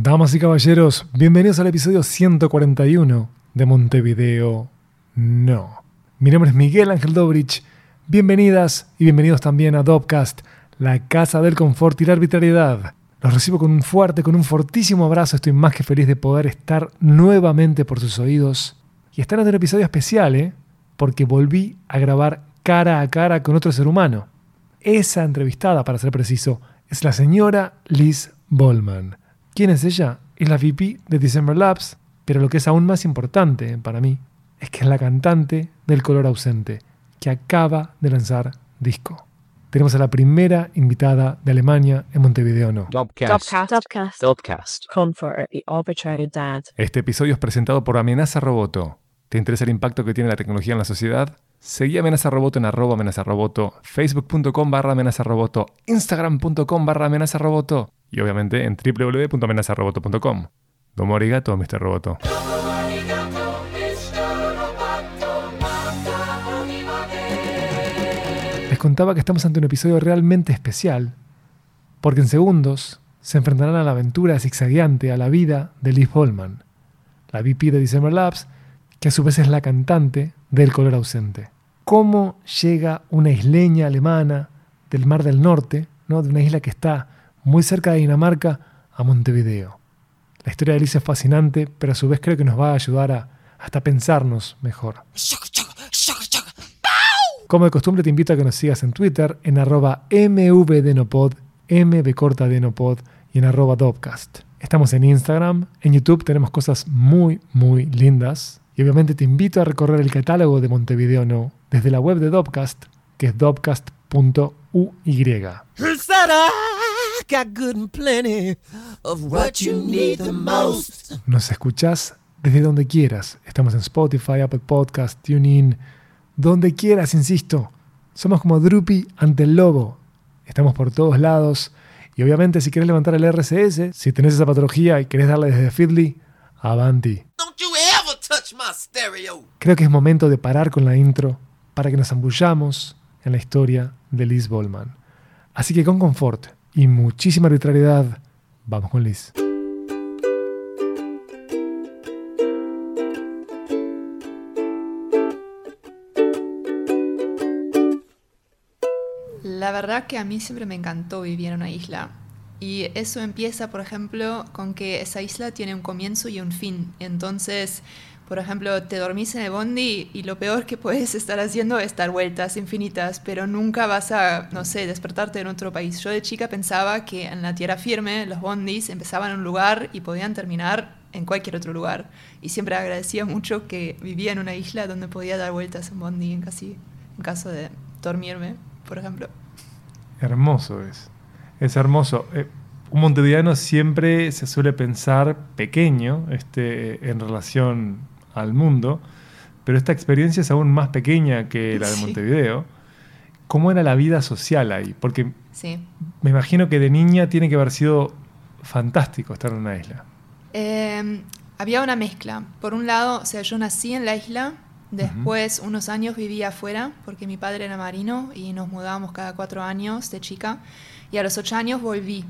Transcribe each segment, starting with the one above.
Damas y caballeros, bienvenidos al episodio 141 de Montevideo No. Mi nombre es Miguel Ángel Dobrich. Bienvenidas y bienvenidos también a Dopcast, la casa del confort y la arbitrariedad. Los recibo con un fuerte, con un fortísimo abrazo. Estoy más que feliz de poder estar nuevamente por sus oídos. Y estar en un episodio especial, ¿eh? Porque volví a grabar cara a cara con otro ser humano. Esa entrevistada, para ser preciso, es la señora Liz Bollman. ¿Quién es ella? Es la VP de December Labs, pero lo que es aún más importante para mí es que es la cantante del color ausente, que acaba de lanzar disco. Tenemos a la primera invitada de Alemania en Montevideo No. Este episodio es presentado por Amenaza Roboto. ¿Te interesa el impacto que tiene la tecnología en la sociedad? Seguí Amenaza Roboto en arroba amenaza roboto, facebook.com barra amenaza roboto, instagram.com barra amenaza roboto y obviamente en www.amenazaroboto.com. Domo arigato, Mr. Roboto. Les contaba que estamos ante un episodio realmente especial, porque en segundos se enfrentarán a la aventura zigzagueante, a la vida de Liz Bollman, la VP de December Labs, que a su vez es la cantante del color ausente. ¿Cómo llega una isleña alemana del Mar del Norte, ¿no? de una isla que está muy cerca de Dinamarca, a Montevideo? La historia de Liz es fascinante, pero a su vez creo que nos va a ayudar a hasta pensarnos mejor. Como de costumbre te invito a que nos sigas en Twitter en arroba mvdenopod, mbcortadenopod y en arroba dopcast. Estamos en Instagram, en YouTube tenemos cosas muy muy lindas y obviamente te invito a recorrer el catálogo de Montevideo No desde la web de Dopcast, que es dopcast.uy. Nos escuchás desde donde quieras. Estamos en Spotify, Apple Podcast, TuneIn, donde quieras, insisto. Somos como Drupi ante el lobo. Estamos por todos lados. Y obviamente si querés levantar el RSS, si tenés esa patología y querés darle desde Feedly, avanti. Creo que es momento de parar con la intro para que nos ambullamos en la historia de Liz Bollman. Así que con confort y muchísima arbitrariedad, vamos con Liz. La verdad que a mí siempre me encantó vivir en una isla. Y eso empieza, por ejemplo, con que esa isla tiene un comienzo y un fin. Entonces, por ejemplo, te dormís en el bondi y lo peor que puedes estar haciendo es dar vueltas infinitas, pero nunca vas a, no sé, despertarte en otro país. Yo de chica pensaba que en la tierra firme los bondis empezaban en un lugar y podían terminar en cualquier otro lugar. Y siempre agradecía mucho que vivía en una isla donde podía dar vueltas en bondi en, casi, en caso de dormirme, por ejemplo. Hermoso es. Es hermoso. Eh, un montevideano siempre se suele pensar pequeño este, en relación al mundo, pero esta experiencia es aún más pequeña que la de Sí. Montevideo. ¿Cómo era la vida social ahí? Porque Sí. me imagino que de niña tiene que haber sido fantástico estar en una isla. Eh, había una mezcla. Por un lado, o sea, yo nací en la isla, después unos años vivía afuera, porque mi padre era marino y nos mudábamos cada cuatro años de chica, y a los ocho años volví.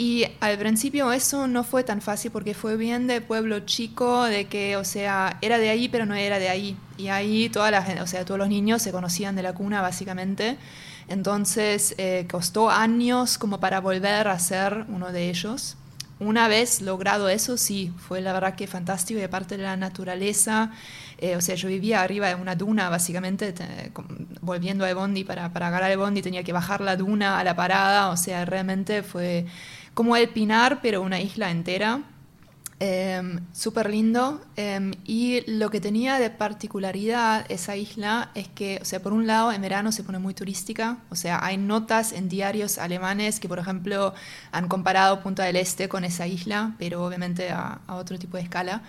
Y al principio eso no fue tan fácil porque fue bien de pueblo chico, de que, o sea, era de ahí pero no era de ahí. Y ahí toda la gente, o sea, todos los niños se conocían de la cuna básicamente. Entonces eh, costó años como para volver a ser uno de ellos. Una vez logrado eso, sí, fue la verdad que fantástico y aparte de la naturaleza, eh, o sea, yo vivía arriba de una duna, básicamente, te- volviendo al bondi para, para agarrar el bondi tenía que bajar la duna a la parada, o sea, realmente fue como el Pinar, pero una isla entera. Em, Súper lindo. em, y lo que tenía de particularidad esa isla es que, o sea, por un lado, en verano se pone muy turística. O sea, hay notas en diarios alemanes que, por ejemplo, han comparado Punta del Este con esa isla, pero obviamente a, a otro tipo de escala.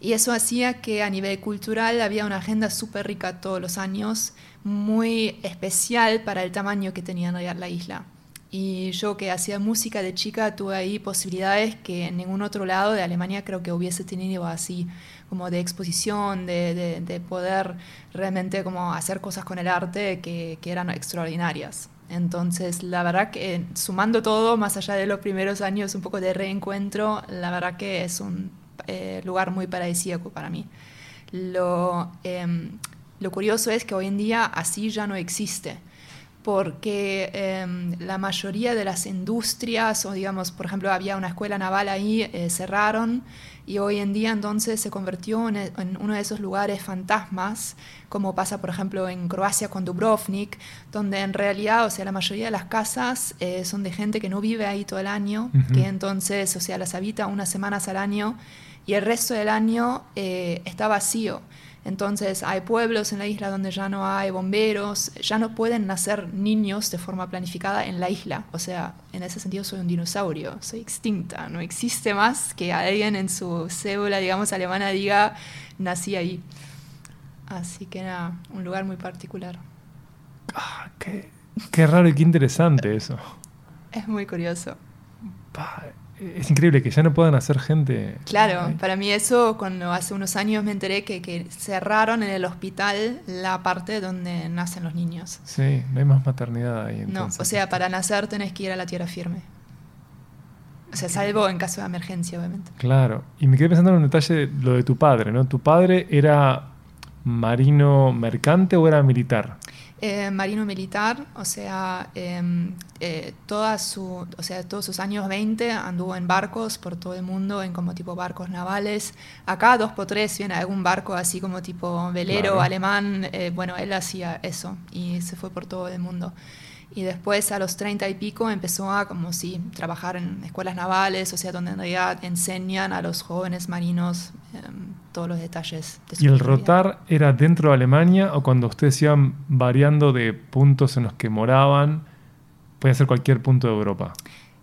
Y eso hacía que a nivel cultural había una agenda súper rica todos los años, muy especial para el tamaño que tenía la isla. Y yo que hacía música de chica tuve ahí posibilidades que en ningún otro lado de Alemania creo que hubiese tenido así, como de exposición, de, de- de poder realmente como hacer cosas con el arte que, que eran extraordinarias. Entonces, la verdad que eh, sumando todo, más allá de los primeros años, un poco de reencuentro, la verdad que es un eh, lugar muy paradisíaco para mí. Lo, em, lo curioso es que hoy en día así ya no existe porque em, la mayoría de las industrias, o digamos, por ejemplo, había una escuela naval ahí, eh, cerraron y hoy en día entonces se convirtió en, en, uno de esos lugares fantasmas, como pasa, por ejemplo, en Croacia con Dubrovnik, donde en realidad, o sea, la mayoría de las casas eh, son de gente que no vive ahí todo el año, Ujú. que entonces, o sea, las habita unas semanas al año y el resto del año eh, está vacío. Entonces hay pueblos en la isla donde ya no hay bomberos, ya no pueden nacer niños de forma planificada en la isla. O sea, en ese sentido soy un dinosaurio, soy extinta. No existe más que alguien en su cédula, digamos, alemana diga, nací ahí. Así que nada, un lugar muy particular. Ah, qué, qué raro y qué interesante eso. Es muy curioso. Es increíble que ya no puedan hacer gente. Claro, Ay, para mí eso, cuando hace unos años me enteré que, que cerraron en el hospital la parte donde nacen los niños. Sí, no hay más maternidad ahí. No, entonces. o sea, para nacer tenés que ir a la tierra firme. O sea, salvo en caso de emergencia, obviamente. Claro. Y me quedé pensando en un detalle, lo de tu padre, ¿no? ¿Tu padre era marino mercante o era militar? Eh, marino militar, o sea, em, eh, toda su, o sea, todos sus años 20 anduvo en barcos por todo el mundo, en como tipo barcos navales. Acá dos por tres viene algún barco así como tipo velero Claro. alemán. eh, bueno, él hacía eso y se fue por todo el mundo. Y después a los 30 y pico empezó a como si trabajar en escuelas navales, o sea, donde en realidad enseñan a los jóvenes marinos em, todos los detalles. de su ¿Y el rotar era dentro de Alemania o cuando ustedes iban variando de puntos en los que moraban? Puede ser cualquier punto de Europa.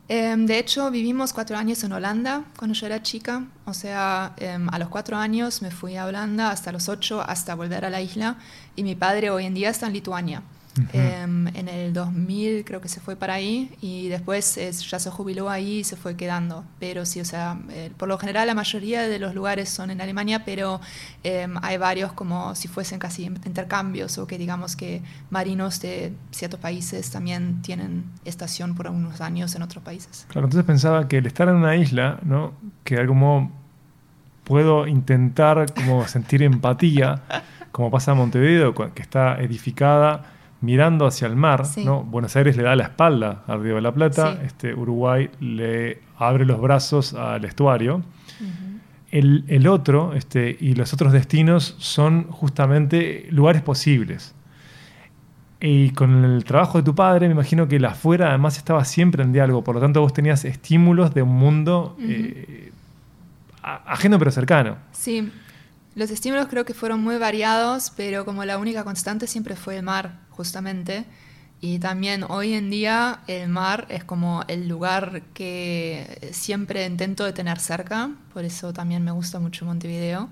Em, de hecho, vivimos cuatro años en Holanda cuando yo era chica. O sea, em, a los cuatro años me fui a Holanda hasta los ocho, hasta volver a la isla. Y mi padre hoy en día está en Lituania. Ujú. Em, en el 2000 creo que se fue para ahí y después eh, ya se jubiló ahí y se fue quedando. Pero sí, o sea, eh, por lo general la mayoría de los lugares son en Alemania, pero em, hay varios como si fuesen casi intercambios o que digamos que marinos de ciertos países también tienen estación por unos años en otros países. Claro, entonces pensaba que el estar en una isla, ¿no? Que de algún modo puedo intentar como sentir empatía, como pasa en Montevideo, que está edificada mirando hacia el mar, Sí. ¿no? Buenos Aires le da la espalda al Río de la Plata, Sí. este, Uruguay le abre los brazos al estuario. El, el otro este, y los otros destinos son justamente lugares posibles. Y con el trabajo de tu padre, me imagino que la afuera además estaba siempre en diálogo, por lo tanto vos tenías estímulos de un mundo eh, ajeno pero cercano. Sí, los estímulos creo que fueron muy variados, pero como la única constante siempre fue el mar, justamente. Y también hoy en día el mar es como el lugar que siempre intento de tener cerca, por eso también me gusta mucho Montevideo.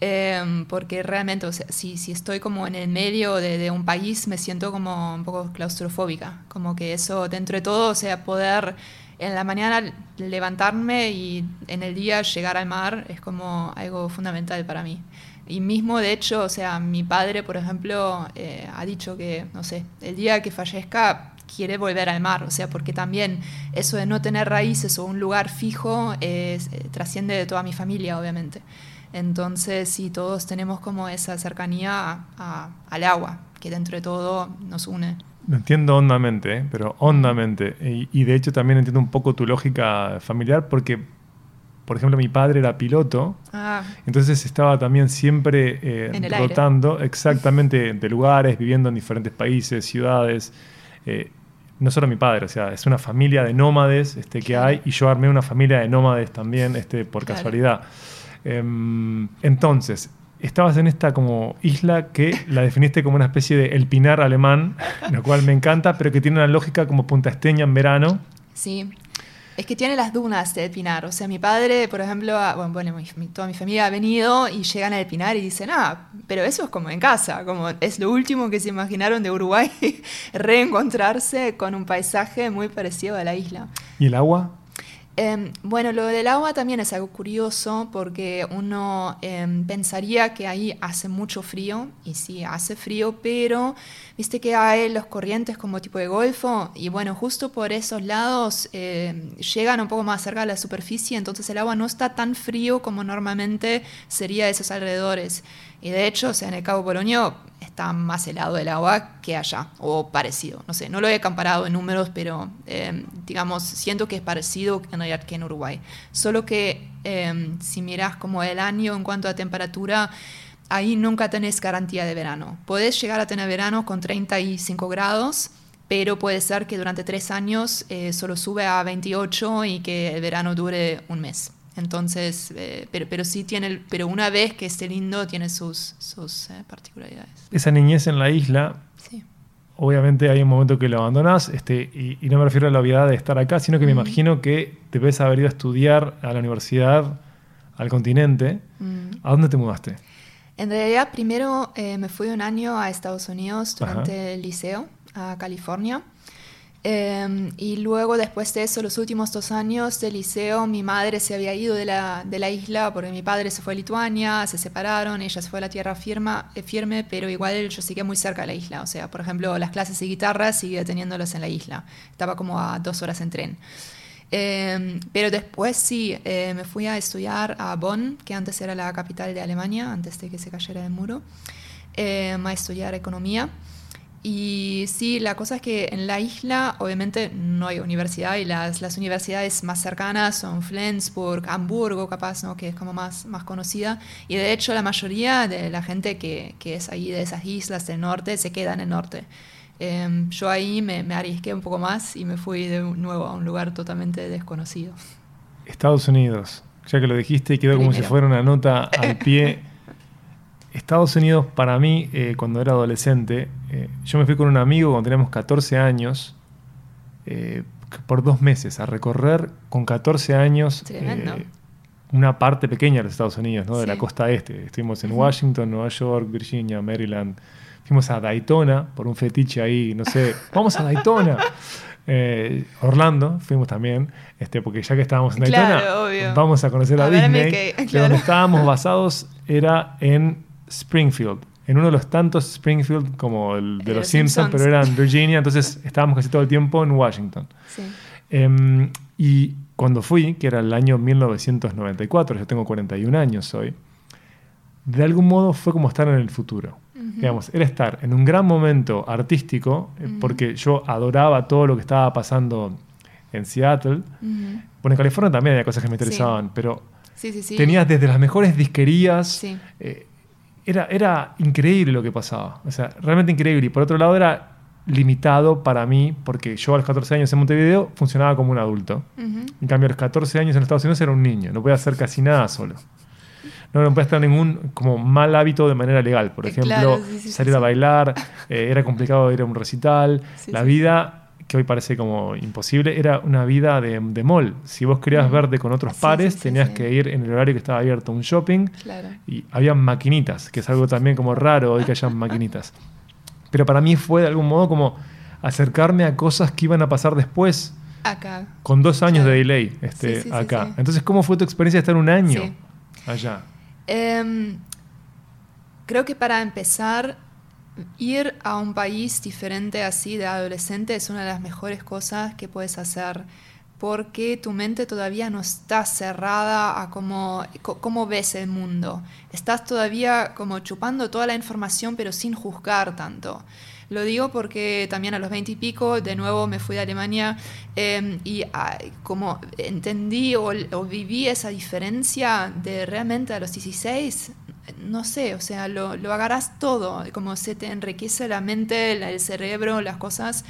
Em, porque realmente, si, si estoy como en el medio de, de un país, me siento como un poco claustrofóbica, como que eso dentro de todo, o sea, poder en la mañana levantarme y en el día llegar al mar es como algo fundamental para mí. Y mismo, de hecho, o sea, mi padre, por ejemplo, eh, ha dicho que, no sé, el día que fallezca quiere volver al mar, o sea, porque también eso de no tener raíces o un lugar fijo es- eh, trasciende de toda mi familia, obviamente. Entonces, sí, todos tenemos como esa cercanía a- a- al agua, que dentro de todo nos une. Lo entiendo hondamente, ¿eh? pero hondamente. Y, y de hecho también entiendo un poco tu lógica familiar porque, por ejemplo, mi padre era piloto, Ah, entonces estaba también siempre eh, aire. rotando exactamente de lugares, viviendo en diferentes países, ciudades. Eh, no solo mi padre, o sea, es una familia de nómades este, que hay y yo armé una familia de nómades también este, por Claro. casualidad. Em, entonces, estabas en esta como isla que la definiste como una especie de El Pinar alemán, lo cual me encanta, pero que tiene una lógica como Punta Esteña en verano. Sí, es que tiene las dunas de El Pinar. O sea, mi padre, por ejemplo, ha- bueno, bueno, mi- toda mi familia ha venido y llegan a El Pinar y dicen, ah, pero eso es como en casa, como es lo último que se imaginaron de Uruguay, reencontrarse con un paisaje muy parecido a la isla. ¿Y el agua? Em, bueno, lo del agua también es algo curioso porque uno em, pensaría que ahí hace mucho frío, y sí, hace frío, pero viste que hay los corrientes como tipo de golfo, y bueno, justo por esos lados em, llegan un poco más cerca de la superficie, entonces el agua no está tan frío como normalmente sería de esos alrededores. Y de hecho, o sea, en el Cabo Polonio está más helado el agua que allá, o parecido. No sé, no lo he comparado en números, pero eh, digamos, siento que es parecido en realidad que en Uruguay. Solo que eh, si miras como el año en cuanto a temperatura, ahí nunca tenés garantía de verano. Podés llegar a tener verano con 35 grados, pero puede ser que durante tres años eh, solo sube a 28 y que el verano dure un mes. Entonces, eh, pero, pero sí tiene, pero una vez que esté lindo, tiene sus, sus eh, particularidades. Esa niñez en la isla, Sí. obviamente hay un momento que lo abandonas, este, y, y no me refiero a la obviedad de estar acá, sino que me Ujú. imagino que debes haber ido a estudiar a la universidad, al continente. Mm. ¿A dónde te mudaste? En realidad, primero eh, me fui un año a Estados Unidos durante Ajá. el liceo, a California. Eh, y luego, después de eso, los últimos dos años del liceo, mi madre se había ido de la, de la isla porque mi padre se fue a Lituania, se separaron, ella se fue a la tierra firma, eh, firme, pero igual yo seguía muy cerca de la isla. O sea, por ejemplo, las clases de guitarra seguía teniéndolas en la isla. Estaba como a dos horas en tren. Eh, pero después sí, eh, me fui a estudiar a Bonn, que antes era la capital de Alemania, antes de que se cayera el muro, eh, a estudiar economía. Y sí, la cosa es que en la isla obviamente no hay universidad y las, las universidades más cercanas son Flensburg, Hamburgo capaz, ¿no? que es como más, más conocida. Y de hecho la mayoría de la gente que, que es ahí de esas islas del norte se queda en el norte. Eh, yo ahí me, me arriesgué un poco más y me fui de nuevo a un lugar totalmente desconocido. Estados Unidos. Ya que lo dijiste quedó como si fuera una nota al pie. Estados Unidos, para mí, eh, cuando era adolescente, eh, yo me fui con un amigo cuando teníamos 14 años, eh, por dos meses, a recorrer con 14 años una parte pequeña de los Estados Unidos, ¿no? de la costa este. Estuvimos en. Washington, Nueva York, Virginia, Maryland. Fuimos a Daytona por un fetiche ahí, no sé, vamos a Daytona. Eh, Orlando, fuimos también, este, porque ya que estábamos en Daytona, vamos a conocer a, Disney. que- claro. donde estábamos basados era en Springfield, en uno de los tantos Springfield como el de los Simpsons, Simpsons. pero era en Virginia, entonces estábamos casi todo el tiempo en Washington. Sí. Em, y cuando fui, que era el año 1994, yo tengo 41 años hoy, de algún modo fue como estar en el futuro. Digamos, era estar en un gran momento artístico, eh, porque yo adoraba todo lo que estaba pasando en Seattle. Bueno, en California también había cosas que me Sí. interesaban, pero Sí, tenías desde las mejores disquerías. Eh, era, era increíble lo que pasaba. O sea, realmente increíble. Y por otro lado era limitado para mí, porque yo a los 14 años en Montevideo funcionaba como un adulto. En cambio, a los 14 años en Estados Unidos era un niño. No podía hacer casi nada solo. No, no podía estar ningún como mal hábito de manera legal. Por Eh, ejemplo, claro, sí, sí, salir sí, a bailar. eh, era complicado ir a un recital. La vida, que hoy parece como imposible, era una vida de, de mall. Si vos querías Mm. verte con otros Sí, pares, sí, sí, tenías que ir en el horario que estaba abierto un shopping. Claro. Y había maquinitas, que es algo también como raro hoy que hayan maquinitas. Pero para mí fue de algún modo como acercarme a cosas que iban a pasar después, Acá. con dos años Claro. de delay este, acá. Entonces, ¿cómo fue tu experiencia de estar un año allá? Em, creo que para empezar, ir a un país diferente así de adolescente es una de las mejores cosas que puedes hacer porque tu mente todavía no está cerrada a cómo, cómo ves el mundo. Estás todavía como chupando toda la información pero sin juzgar tanto. Lo digo porque también a los 20 y pico, de nuevo me fui a Alemania eh, y como entendí o, o viví esa diferencia de realmente a los 16, no sé, o sea, lo, lo agarras todo, como se te enriquece la mente, el cerebro, las cosas.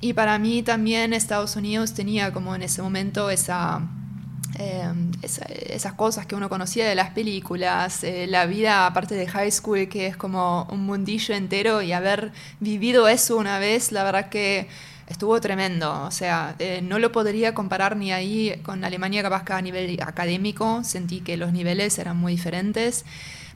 Y para mí también Estados Unidos tenía como en ese momento esa, esa- esas cosas que uno conocía de las películas, eh, la vida aparte de high school, que es como un mundillo entero, y haber vivido eso una vez, la verdad que estuvo tremendo. O sea, eh, no lo podría comparar ni ahí con Alemania, capaz que a nivel académico, sentí que los niveles eran muy diferentes.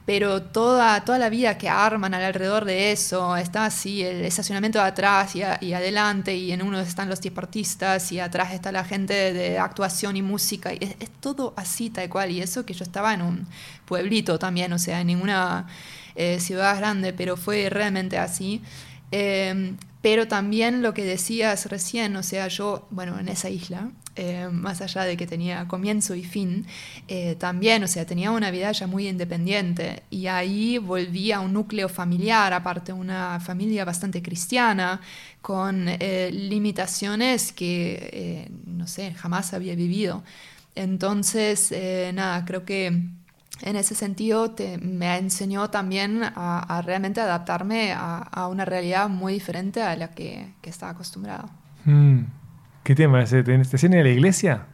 Pero toda, toda la vida que arman alrededor de eso, está así el estacionamiento de atrás y, adelante, y en uno están los deportistas, y atrás está la gente de actuación y música, y es, es todo así tal cual, y eso que yo estaba en un pueblito también, o sea, en ninguna eh, ciudad grande, pero fue realmente así. Eh, pero también lo que decías recién, o sea, yo, bueno, en esa isla, eh, más allá de que tenía comienzo y fin, eh, también, o sea, tenía una vida ya muy independiente. Y ahí volví a un núcleo familiar, aparte una familia bastante cristiana, con eh, limitaciones que, no sé, jamás había vivido. Entonces, nada, creo que en ese sentido me enseñó también a, realmente adaptarme a, una realidad muy diferente a la que, estaba acostumbrado. Mm. ¿Qué tema? ¿Te, te a la iglesia?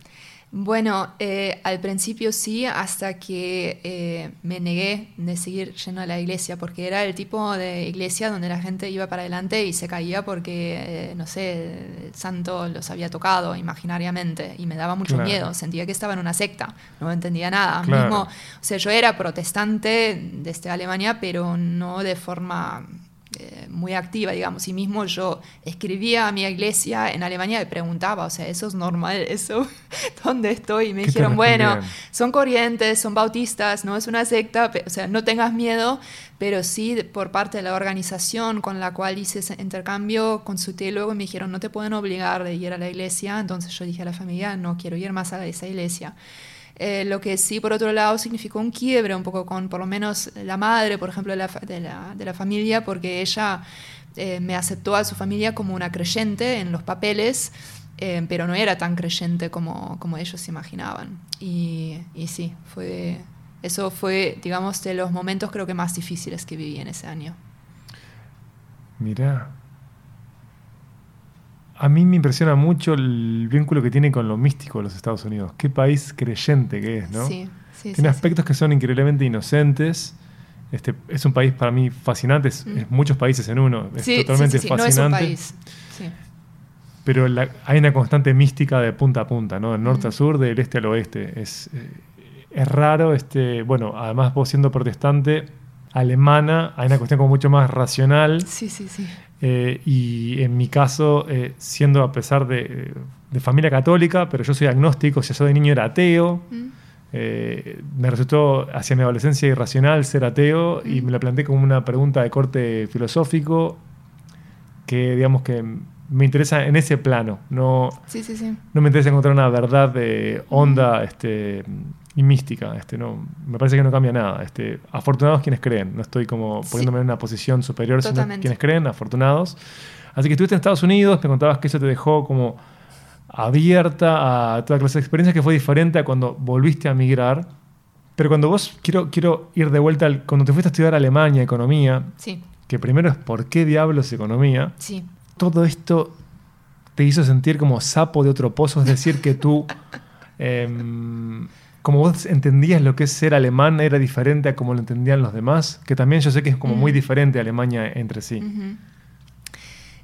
Bueno, eh, al principio sí, hasta que eh, me negué de seguir yendo a la iglesia, porque era el tipo de iglesia donde la gente iba para adelante y se caía porque, eh, no sé, el santo los había tocado imaginariamente y me daba mucho Claro. miedo, sentía que estaba en una secta, no entendía nada. Claro. Mismo, o sea, yo era protestante desde Alemania, pero no de forma eh, muy activa, digamos. Y mismo yo escribía a mi iglesia en Alemania y preguntaba, o sea, ¿eso es normal? ¿Eso? ¿Dónde estoy? Y me ¿Qué te dijeron, bueno, son corrientes, son bautistas, no es una secta, o sea, no tengas miedo, pero sí por parte de la organización con la cual hice ese intercambio, consulté luego y me dijeron, no te pueden obligar de ir a la iglesia, entonces yo dije a la familia, no quiero ir más a esa iglesia. Eh, lo que sí, por otro lado, significó un quiebre un poco con, por lo menos, la madre, por ejemplo, de la, de la, de la familia, porque ella eh, me aceptó a su familia como una creyente en los papeles, eh, pero no era tan creyente como, como ellos imaginaban. Y, y sí, fue, eso fue, digamos, de los momentos creo que más difíciles que viví en ese año. Mirá. A mí me impresiona mucho el vínculo que tiene con lo místico de los Estados Unidos. Qué país creyente que es, ¿no? Sí, sí, Tiene sí, aspectos que son increíblemente inocentes. Este, es un país para mí fascinante, es, Mm. es muchos países en uno. Es totalmente no fascinante. es un país. Pero la- hay una constante mística de punta a punta, ¿no? Del norte a Mm. sur, del este al oeste. Es, eh, es raro, este, bueno, además vos siendo protestante alemana, hay una cuestión como mucho más racional. Sí, sí, sí. eh, y en mi caso, eh, siendo a pesar de, de familia católica, pero yo soy agnóstico, o sea, yo de niño era ateo. Mm. eh, me resultó hacia mi adolescencia irracional ser ateo y Mm. me la planteé como una pregunta de corte filosófico que digamos que me interesa en ese plano. No, Sí, sí, sí. no me interesa encontrar una verdad eh, honda este, y mística. Este, no, me parece que no cambia nada. Este, afortunados quienes creen. No estoy como poniéndome en una posición superior, sino Totalmente. quienes creen, afortunados. Así que estuviste en Estados Unidos, me contabas que eso te dejó como abierta a toda clase de experiencias que fue diferente a cuando volviste a migrar. Pero cuando vos, quiero, quiero ir de vuelta, al, cuando te fuiste a estudiar Alemania, economía, Sí, que primero es por qué diablos economía, sí. Todo esto te hizo sentir como sapo de otro pozo, es decir, que tú, em, como vos entendías lo que es ser alemán, era diferente a como lo entendían los demás, que también yo sé que es como muy diferente Alemania entre sí.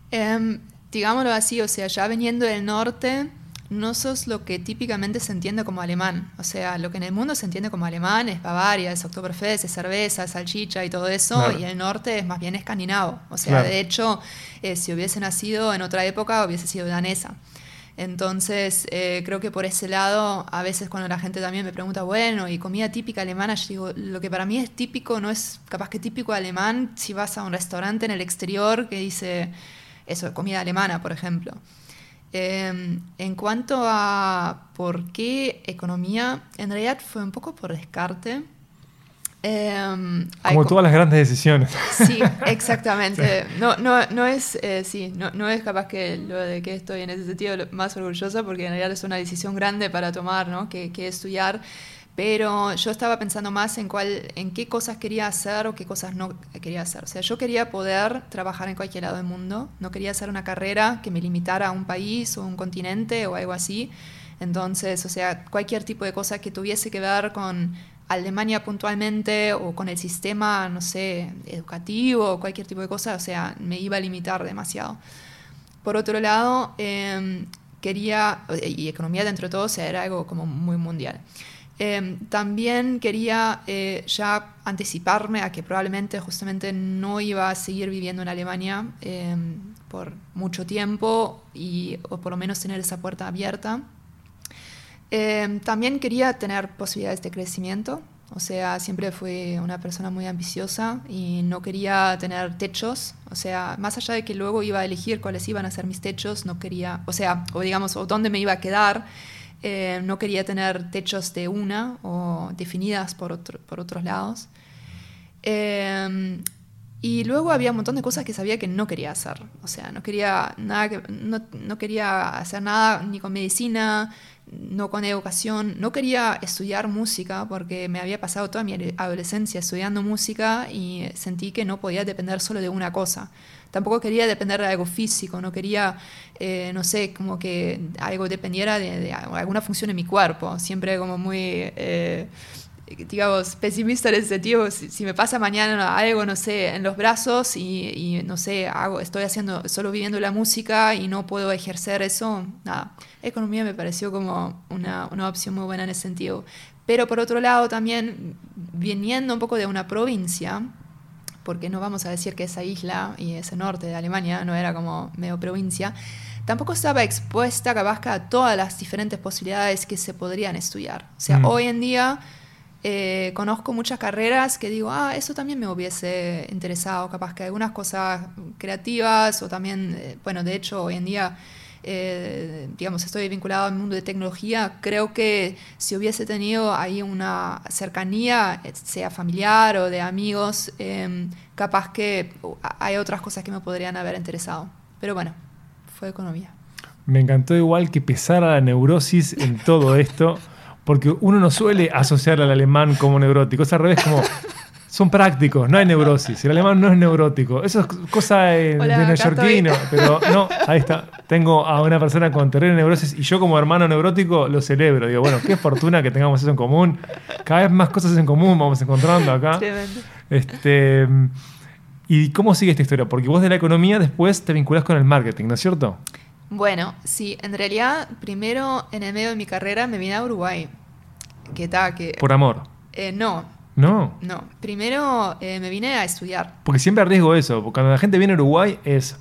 Em, digámoslo así, o sea, ya veniendo del norte, no sos lo que típicamente se entiende como alemán. O sea, lo que en el mundo se entiende como alemán es Bavaria, es Oktoberfest, es cerveza, es salchicha y todo eso, Claro. y el norte es más bien escandinavo. O sea, Claro. de hecho, eh, si hubiese nacido en otra época, hubiese sido danesa. Entonces, eh, creo que por ese lado, a veces cuando la gente también me pregunta, bueno, ¿y comida típica alemana? Yo digo, lo que para mí es típico no es capaz que típico alemán si vas a un restaurante en el exterior que dice eso, comida alemana, por ejemplo. Eh, en cuanto a por qué economía, en realidad fue un poco por descarte. Eh, Como co- todas las grandes decisiones. Sí, exactamente. No, no, no es, eh, sí, no, no es capaz que lo de que estoy en ese sentido más orgullosa, porque en realidad es una decisión grande para tomar, ¿no? Que, que estudiar. Pero yo estaba pensando más en cuál, en qué cosas quería hacer o qué cosas no quería hacer. O sea, yo quería poder trabajar en cualquier lado del mundo. No quería hacer una carrera que me limitara a un país o un continente o algo así. Entonces, o sea, cualquier tipo de cosa que tuviese que ver con Alemania puntualmente o con el sistema, no sé, educativo o cualquier tipo de cosa, o sea, me iba a limitar demasiado. Por otro lado, eh, quería, y economía dentro de todo, o sea, era algo como muy mundial. Eh, también quería eh, ya anticiparme a que probablemente justamente no iba a seguir viviendo en Alemania eh, por mucho tiempo y o por lo menos tener esa puerta abierta. Eh, también quería tener posibilidades de crecimiento, o sea, siempre fui una persona muy ambiciosa y no quería tener techos, o sea, más allá de que luego iba a elegir cuáles iban a ser mis techos, no quería, o sea, o digamos, o dónde me iba a quedar, eh, no quería tener techos de una o definidas por, otro- por otros lados. Eh, y luego había un montón de cosas que sabía que no quería hacer. O sea, no quería, nada que, no, no quería hacer nada ni con medicina, no con educación. No quería estudiar música porque me había pasado toda mi adolescencia estudiando música y sentí que no podía depender solo de una cosa. Tampoco quería depender de algo físico, no quería, eh, no sé, como que algo dependiera de, de alguna función en mi cuerpo. Siempre como muy... eh, digamos, pesimista en ese sentido, si, si me pasa mañana algo, no sé, en los brazos y, y, no sé, hago, estoy haciendo, solo viviendo la música y no puedo ejercer eso, nada. Economía me pareció como una, una opción muy buena en ese sentido. Pero por otro lado también, viniendo un poco de una provincia, porque no vamos a decir que esa isla y ese norte de Alemania no era como medio provincia, tampoco estaba expuesta capaz a todas las diferentes posibilidades que se podrían estudiar. O sea, Mm. hoy en día eh, conozco muchas carreras que digo, ah, eso también me hubiese interesado, capaz que algunas cosas creativas o también, eh, bueno, de hecho hoy en día, eh, digamos, estoy vinculado al mundo de tecnología, creo que si hubiese tenido ahí una cercanía, eh, sea familiar o de amigos, eh, capaz que uh, hay otras cosas que me podrían haber interesado. Pero bueno, fue economía. Me encantó igual que pesara la neurosis en todo esto, porque uno no suele asociar al alemán como neurótico, es al revés, como son prácticos, no hay neurosis, el alemán no es neurótico, eso es cosa Hola, de acá neoyorquino, pero no, ahí está, tengo a una persona con terrible neurosis y yo como hermano neurótico lo celebro, digo, bueno, qué fortuna que tengamos eso en común, cada vez más cosas en común vamos encontrando acá. Tremendo. Este, ¿Y cómo sigue esta historia? Porque vos de la economía después te vinculás con el marketing, ¿no es cierto? Bueno, sí, en realidad, primero en el medio de mi carrera me vine a Uruguay. Que tal, que... Por amor. Eh, no, No, no. Primero eh, me vine a estudiar. porque siempre arriesgo eso. porque Cuando la gente viene a Uruguay es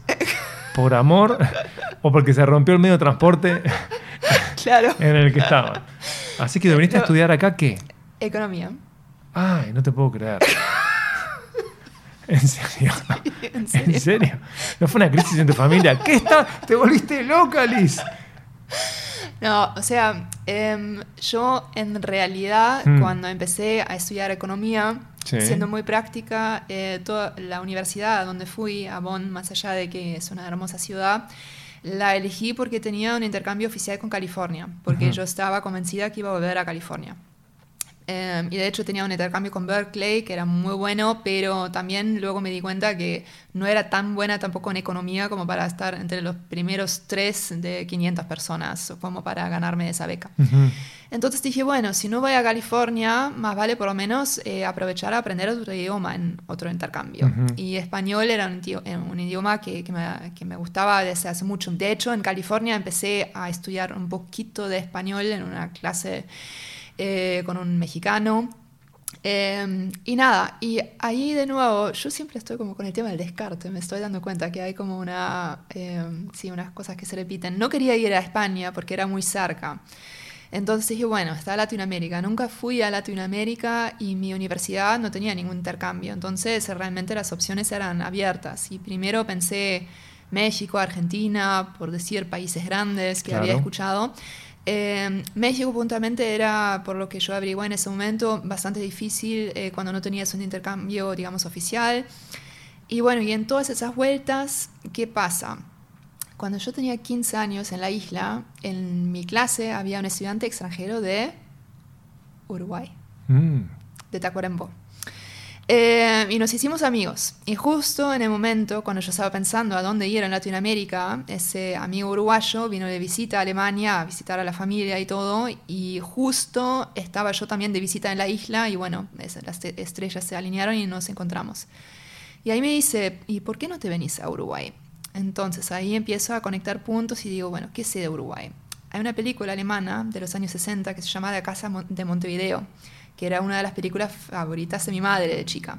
por amor o porque se rompió el medio de transporte Claro. en el que estaba. Así que viniste a estudiar acá, ¿qué? Economía. Ay, no te puedo creer. ¿En serio? En serio. ¿En serio? ¿No fue una crisis en tu familia? ¿Qué está? ¿Te volviste loca, Liz? No, o sea, em, yo en realidad Mm. cuando empecé a estudiar economía, Sí. siendo muy práctica, eh, toda la universidad donde fui, a Bonn, más allá de que es una hermosa ciudad, la elegí porque tenía un intercambio oficial con California, porque yo estaba convencida que iba a volver a California. Eh, y de hecho tenía un intercambio con Berkeley que era muy bueno, pero también luego me di cuenta que no era tan buena tampoco en economía como para estar entre los primeros tres de 500 personas, como para ganarme esa beca. Ujú. Entonces dije, bueno, si no voy a California, más vale por lo menos eh, aprovechar a aprender otro idioma en otro intercambio. Ujú. Y español era un, un idioma que, que me, que me gustaba desde hace mucho. De hecho, en California empecé a estudiar un poquito de español en una clase eh, con un mexicano. Eh, y nada, y ahí de nuevo, yo siempre estoy como con el tema del descarte, me estoy dando cuenta que hay como una, eh, sí, unas cosas que se repiten. No quería ir a España porque era muy cerca. Entonces dije, bueno, está Latinoamérica. Nunca fui a Latinoamérica y mi universidad no tenía ningún intercambio. Entonces realmente las opciones eran abiertas. Y primero pensé México, Argentina, por decir países grandes que había escuchado. Eh, México puntualmente era, por lo que yo averigué en ese momento, bastante difícil eh, cuando no tenías un intercambio, digamos, oficial. Y bueno, y en todas esas vueltas, ¿qué pasa? Cuando yo tenía 15 años en la isla, en mi clase había un estudiante extranjero de Uruguay, Mm. de Tacuarembó. Eh, y nos hicimos amigos. Y justo en el momento, cuando yo estaba pensando a dónde ir en Latinoamérica, ese amigo uruguayo vino de visita a Alemania a visitar a la familia y todo. Y justo estaba yo también de visita en la isla. Y bueno, las te- estrellas se alinearon y nos encontramos. Y ahí me dice, ¿y por qué no te venís a Uruguay? Entonces ahí empiezo a conectar puntos y digo, bueno, ¿qué sé de Uruguay? hay una película alemana de los años 60 que se llama La Casa de Montevideo, que era una de las películas favoritas de mi madre de chica.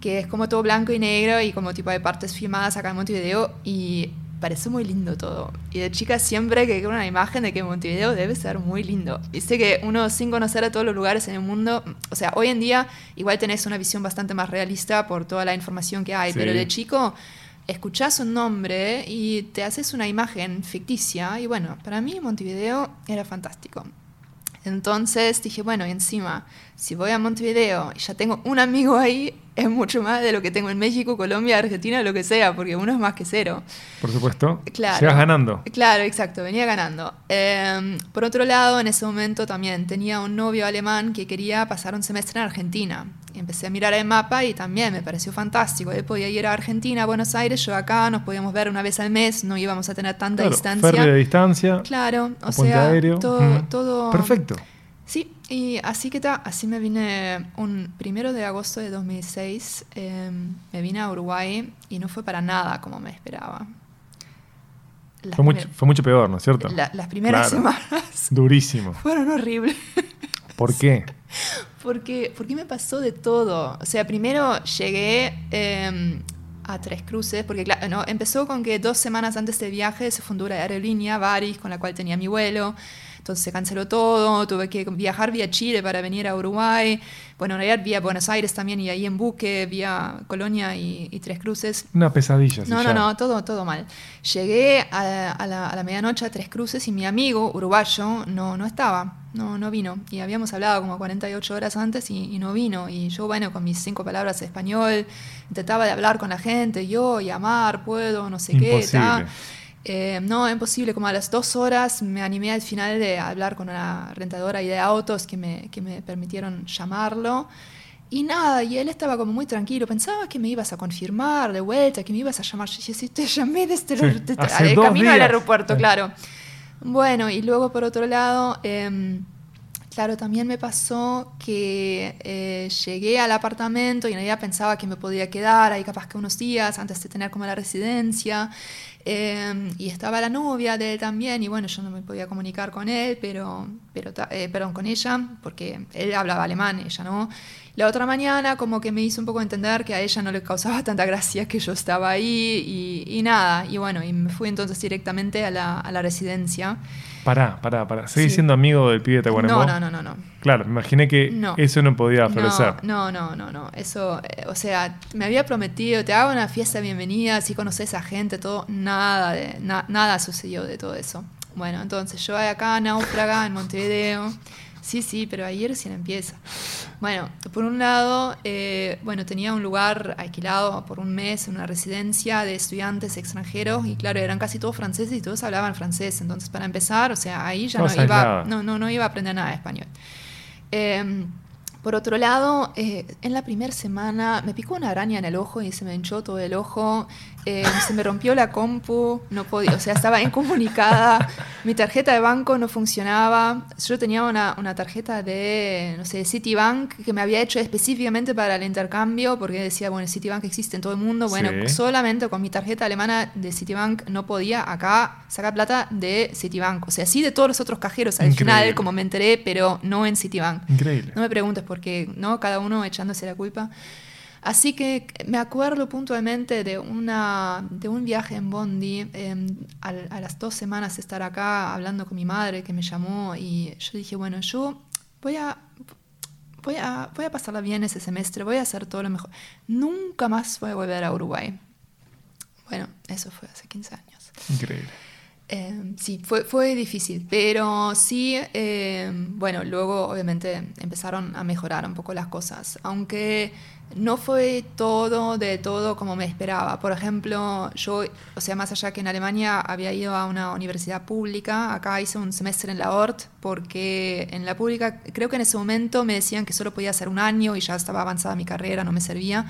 Que es como todo blanco y negro y como tipo de partes filmadas acá en Montevideo y parece muy lindo todo. Y de chica siempre que una imagen de que Montevideo debe ser muy lindo. Viste que uno sin conocer a todos los lugares en el mundo, o sea, hoy en día igual tenés una visión bastante más realista por toda la información que hay, Sí. pero de chico escuchás un nombre y te haces una imagen ficticia y bueno, para mí Montevideo era fantástico. Entonces dije, bueno, y encima, si voy a Montevideo y ya tengo un amigo ahí, es mucho más de lo que tengo en México, Colombia, Argentina, lo que sea, porque uno es más que cero. Por supuesto. Claro. Llegas ganando. Claro, exacto, venía ganando. Eh, por otro lado, en ese momento también tenía un novio alemán que quería pasar un semestre en Argentina. Empecé a mirar el mapa y también me pareció fantástico. Él podía ir a Argentina, a Buenos Aires, yo acá, nos podíamos ver una vez al mes, no íbamos a tener tanta Claro, distancia. ferry de distancia. Claro, o sea, aéreo. todo, Mm. todo... Perfecto. Sí, y así que ta, así me vine un primero de agosto de 2006, eh, me vine a Uruguay y no fue para nada como me esperaba. Fue mucho, fue mucho peor, ¿no es cierto? la- las primeras Claro. semanas Durísimo. fueron horribles. ¿Por qué? Porque, porque me pasó de todo. O sea, primero llegué eh, a Tres Cruces, porque claro, no, empezó con que dos semanas antes del viaje se fundó la aerolínea Varis, con la cual tenía mi vuelo. Entonces se canceló todo, tuve que viajar vía Chile para venir a Uruguay. Bueno, en realidad vía Buenos Aires también y ahí en buque, vía Colonia y, y Tres Cruces. Una pesadilla. sí, No, ya. no, no, todo, todo mal. Llegué a, a la, a la medianoche a Tres Cruces y mi amigo uruguayo no, no estaba, no, no vino. Y habíamos hablado como 48 horas antes y, y no vino. Y yo, bueno, con mis cinco palabras de español, intentaba de hablar con la gente, yo, llamar, puedo, no sé qué. Eh, no, imposible. Como a las dos horas me animé al final de hablar con una rentadora y de autos que me, que me permitieron llamarlo. Y nada, y él estaba como muy tranquilo. Pensaba que me ibas a confirmar de vuelta, que me ibas a llamar. Yo dije, sí, te llamé desde el, desde- al camino al días. aeropuerto, Sí. claro. Bueno, y luego por otro lado, em, claro, también me pasó que eh, llegué al apartamento y en realidad pensaba que me podía quedar ahí capaz que unos días antes de tener como la residencia. Em, y estaba la novia de él también, y bueno, yo no me podía comunicar con él, pero, pero eh, perdón, con ella, porque él hablaba alemán, ella no. La otra mañana como que me hizo un poco entender que a ella no le causaba tanta gracia que yo estaba ahí y, y nada, y bueno, y me fui entonces directamente a la, a la residencia. Pará, pará, pará. ¿Seguís Sí. siendo amigo del pibe de Tacuarembó? No, no, no, no, no. Claro, me imaginé que No. eso no podía florecer. No, no, no, no, no. Eso, eh, o sea, me había prometido, te hago una fiesta de bienvenida, si conoces a gente, todo, nada, de, na- nada sucedió de todo eso. Bueno, entonces yo acá, náufraga, en Montevideo. Sí, sí, pero ayer recién empieza. Bueno, por un lado, eh, bueno, tenía un lugar alquilado por un mes en una residencia de estudiantes extranjeros y claro, eran casi todos franceses y todos hablaban francés. Entonces, para empezar, o sea, ahí ya no Estabas iba, no, no, no iba a aprender nada de español. Eh, por otro lado, eh, en la primera semana me picó una araña en el ojo y se me hinchó todo el ojo. Eh, se me rompió la compu, no podía, o sea, estaba incomunicada. Mi tarjeta de banco no funcionaba. Yo tenía una, una tarjeta de, no sé, Citibank que me había hecho específicamente para el intercambio porque decía, bueno, Citibank existe en todo el mundo. Bueno, Sí. solamente con mi tarjeta alemana de Citibank no podía acá sacar plata de Citibank. O sea, sí de todos los otros cajeros al Increíble. final, como me enteré, pero no en Citibank. Increíble. No me preguntes por qué, ¿no? Cada uno echándose la culpa. Así que me acuerdo puntualmente de, una, de un viaje en Bondi, eh, al- a, las dos semanas de estar acá hablando con mi madre que me llamó y yo dije, bueno, yo voy a, voy a, voy a pasarla bien ese semestre, voy a hacer todo lo mejor. Nunca más voy a volver a Uruguay. Bueno, eso fue hace 15 años. Increíble. Eh, sí, fue, fue difícil, pero sí, eh, bueno, luego obviamente empezaron a mejorar un poco las cosas, aunque no fue todo de todo como me esperaba. Por ejemplo, yo, o sea, más allá que en Alemania había ido a una universidad pública, acá hice un semestre en la ORT, porque en la pública creo que en ese momento me decían que solo podía hacer un año y ya estaba avanzada mi carrera, no me servía.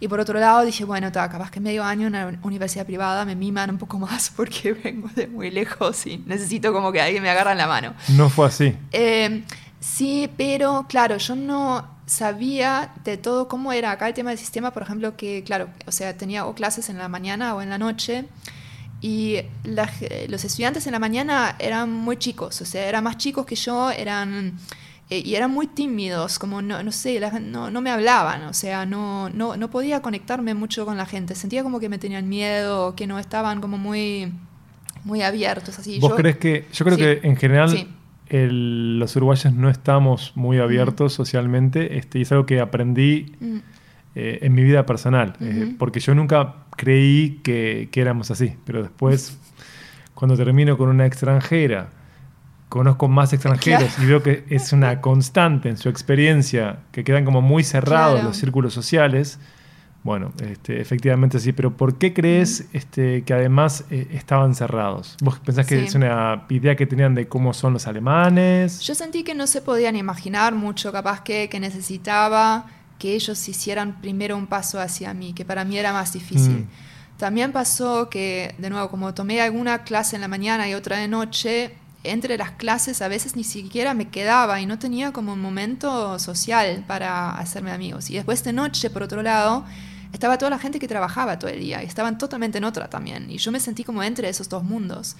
Y por otro lado dije, bueno, ta, capaz que medio año en una universidad privada me miman un poco más porque vengo de muy lejos y necesito como que alguien me agarre en la mano. No fue así. Eh, sí, pero claro, yo no sabía de todo cómo era acá el tema del sistema, por ejemplo, que claro, o sea, tenía o clases en la mañana o en la noche. Y la los estudiantes en la mañana eran muy chicos, o sea, eran más chicos que yo, eran eh, y eran muy tímidos, como no, no sé, la- no, no me hablaban, o sea, no, no, no podía conectarme mucho con la gente, sentía como que me tenían miedo, que no estaban como muy, muy abiertos, así. ¿Vos Yo- crees que, yo creo Sí. que en general Sí. El- los uruguayos no estamos muy abiertos socialmente este, y es algo que aprendí Mm, eh, en mi vida personal, eh, porque yo nunca creí que, que éramos así, pero después, cuando termino con una extranjera, conozco más extranjeros Claro. y veo que es una constante en su experiencia, que quedan como muy cerrados Claro. los círculos sociales. Bueno, este, efectivamente sí, pero ¿por qué crees este, que además eh, estaban cerrados? ¿Vos pensás que Sí. es una idea que tenían de cómo son los alemanes? Yo sentí que no se podían imaginar mucho, capaz que, que necesitaba que ellos hicieran primero un paso hacia mí, que para mí era más difícil. Mm. También pasó que, de nuevo, como tomé alguna clase en la mañana y otra de noche, entre las clases a veces ni siquiera me quedaba y no tenía como un momento social para hacerme amigos. Y después de noche, por otro lado, estaba toda la gente que trabajaba todo el día y estaban totalmente en otra también. Y yo me sentí como entre esos dos mundos.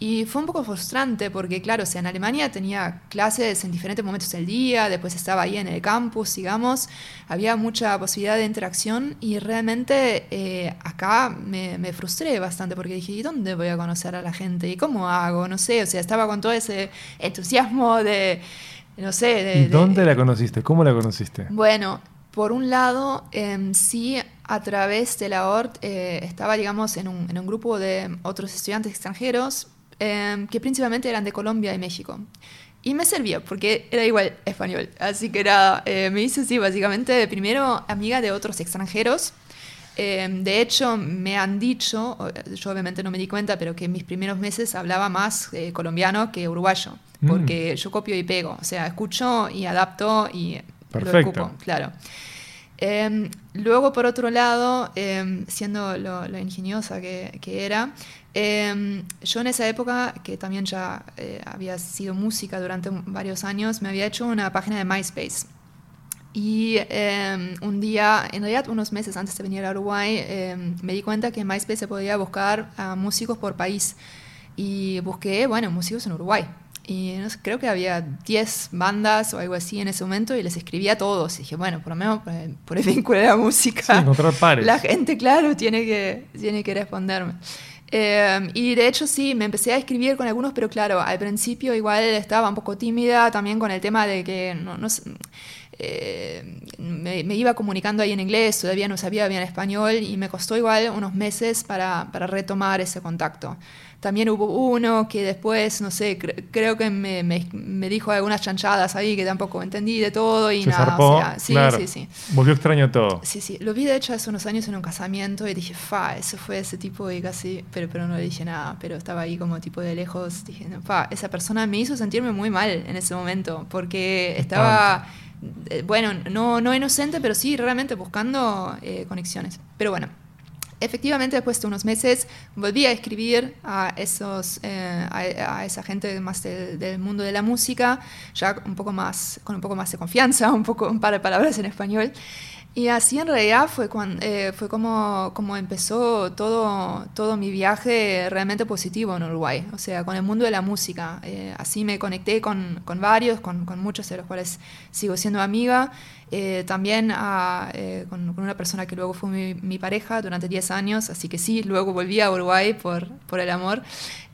Y fue un poco frustrante porque, claro, o sea, en Alemania tenía clases en diferentes momentos del día, después estaba ahí en el campus, digamos, había mucha posibilidad de interacción y realmente eh, acá me, me frustré bastante porque dije, ¿y dónde voy a conocer a la gente? ¿Y cómo hago? No sé, o sea, estaba con todo ese entusiasmo de, no sé, de... ¿Y de- dónde la conociste? ¿Cómo la conociste? bueno, por un lado, em, sí, a través de la ORT eh, estaba, digamos, en un, en un grupo de otros estudiantes extranjeros em, que principalmente eran de Colombia y México. Y me servía porque era igual español. Así que era, eh, me hice, sí, básicamente, primero amiga de otros extranjeros. Em, de hecho, me han dicho, yo obviamente no me di cuenta, pero que en mis primeros meses hablaba más eh, colombiano que uruguayo. Mm. Porque yo copio y pego. O sea, escucho y adapto y lo Perfecto. ocupo, claro. Em, luego, por otro lado, em, siendo lo, lo ingeniosa que, que era, em, yo en esa época, que también ya eh, había sido música durante varios años, me había hecho una página de MySpace. Y un día, en realidad unos meses antes de venir a Uruguay, me di cuenta que en MySpace se podía buscar a músicos por país. Y busqué, bueno, músicos en Uruguay. Y no sé, creo que había 10 bandas o algo así en ese momento y les escribía a todos. Y dije, bueno, por lo menos por el, por el vínculo de la música. Sí, encontrar pares. La gente, claro, tiene que, tiene que responderme. Eh, y de hecho sí, me empecé a escribir con algunos, pero claro, al principio igual estaba un poco tímida también con el tema de que no, no sé, eh, me, me iba comunicando ahí en inglés, todavía no sabía bien español y me costó igual unos meses para, para retomar ese contacto. También hubo uno que después, no sé, cre- creo que me, me- me dijo algunas chanchadas ahí que tampoco entendí de todo y Se nada. zarpó, o sea, sí, claro. sí, sí. Volvió extraño todo. Sí, sí, lo vi de hecho hace unos años en un casamiento y dije, fa, eso fue ese tipo y casi, pero, pero no le dije nada, pero estaba ahí como tipo de lejos, dije, no, fa, esa persona me hizo sentirme muy mal en ese momento, porque estaba, eh, bueno, no, no inocente, pero sí realmente buscando eh, conexiones. Pero bueno, efectivamente después de unos meses volví a escribir a esos eh, a, a esa gente más del, del mundo de la música ya un poco más con un poco más de confianza un poco un par de palabras en español y así en realidad fue cuando fue como como empezó todo todo mi viaje realmente positivo en Uruguay o sea con el mundo de la música Eh, así me conecté con, con varios con, con muchos de los cuales sigo siendo amiga eh, también a, eh, con, con una persona que luego fue mi, mi pareja durante 10 años, así que sí, luego volví a Uruguay por, por el amor.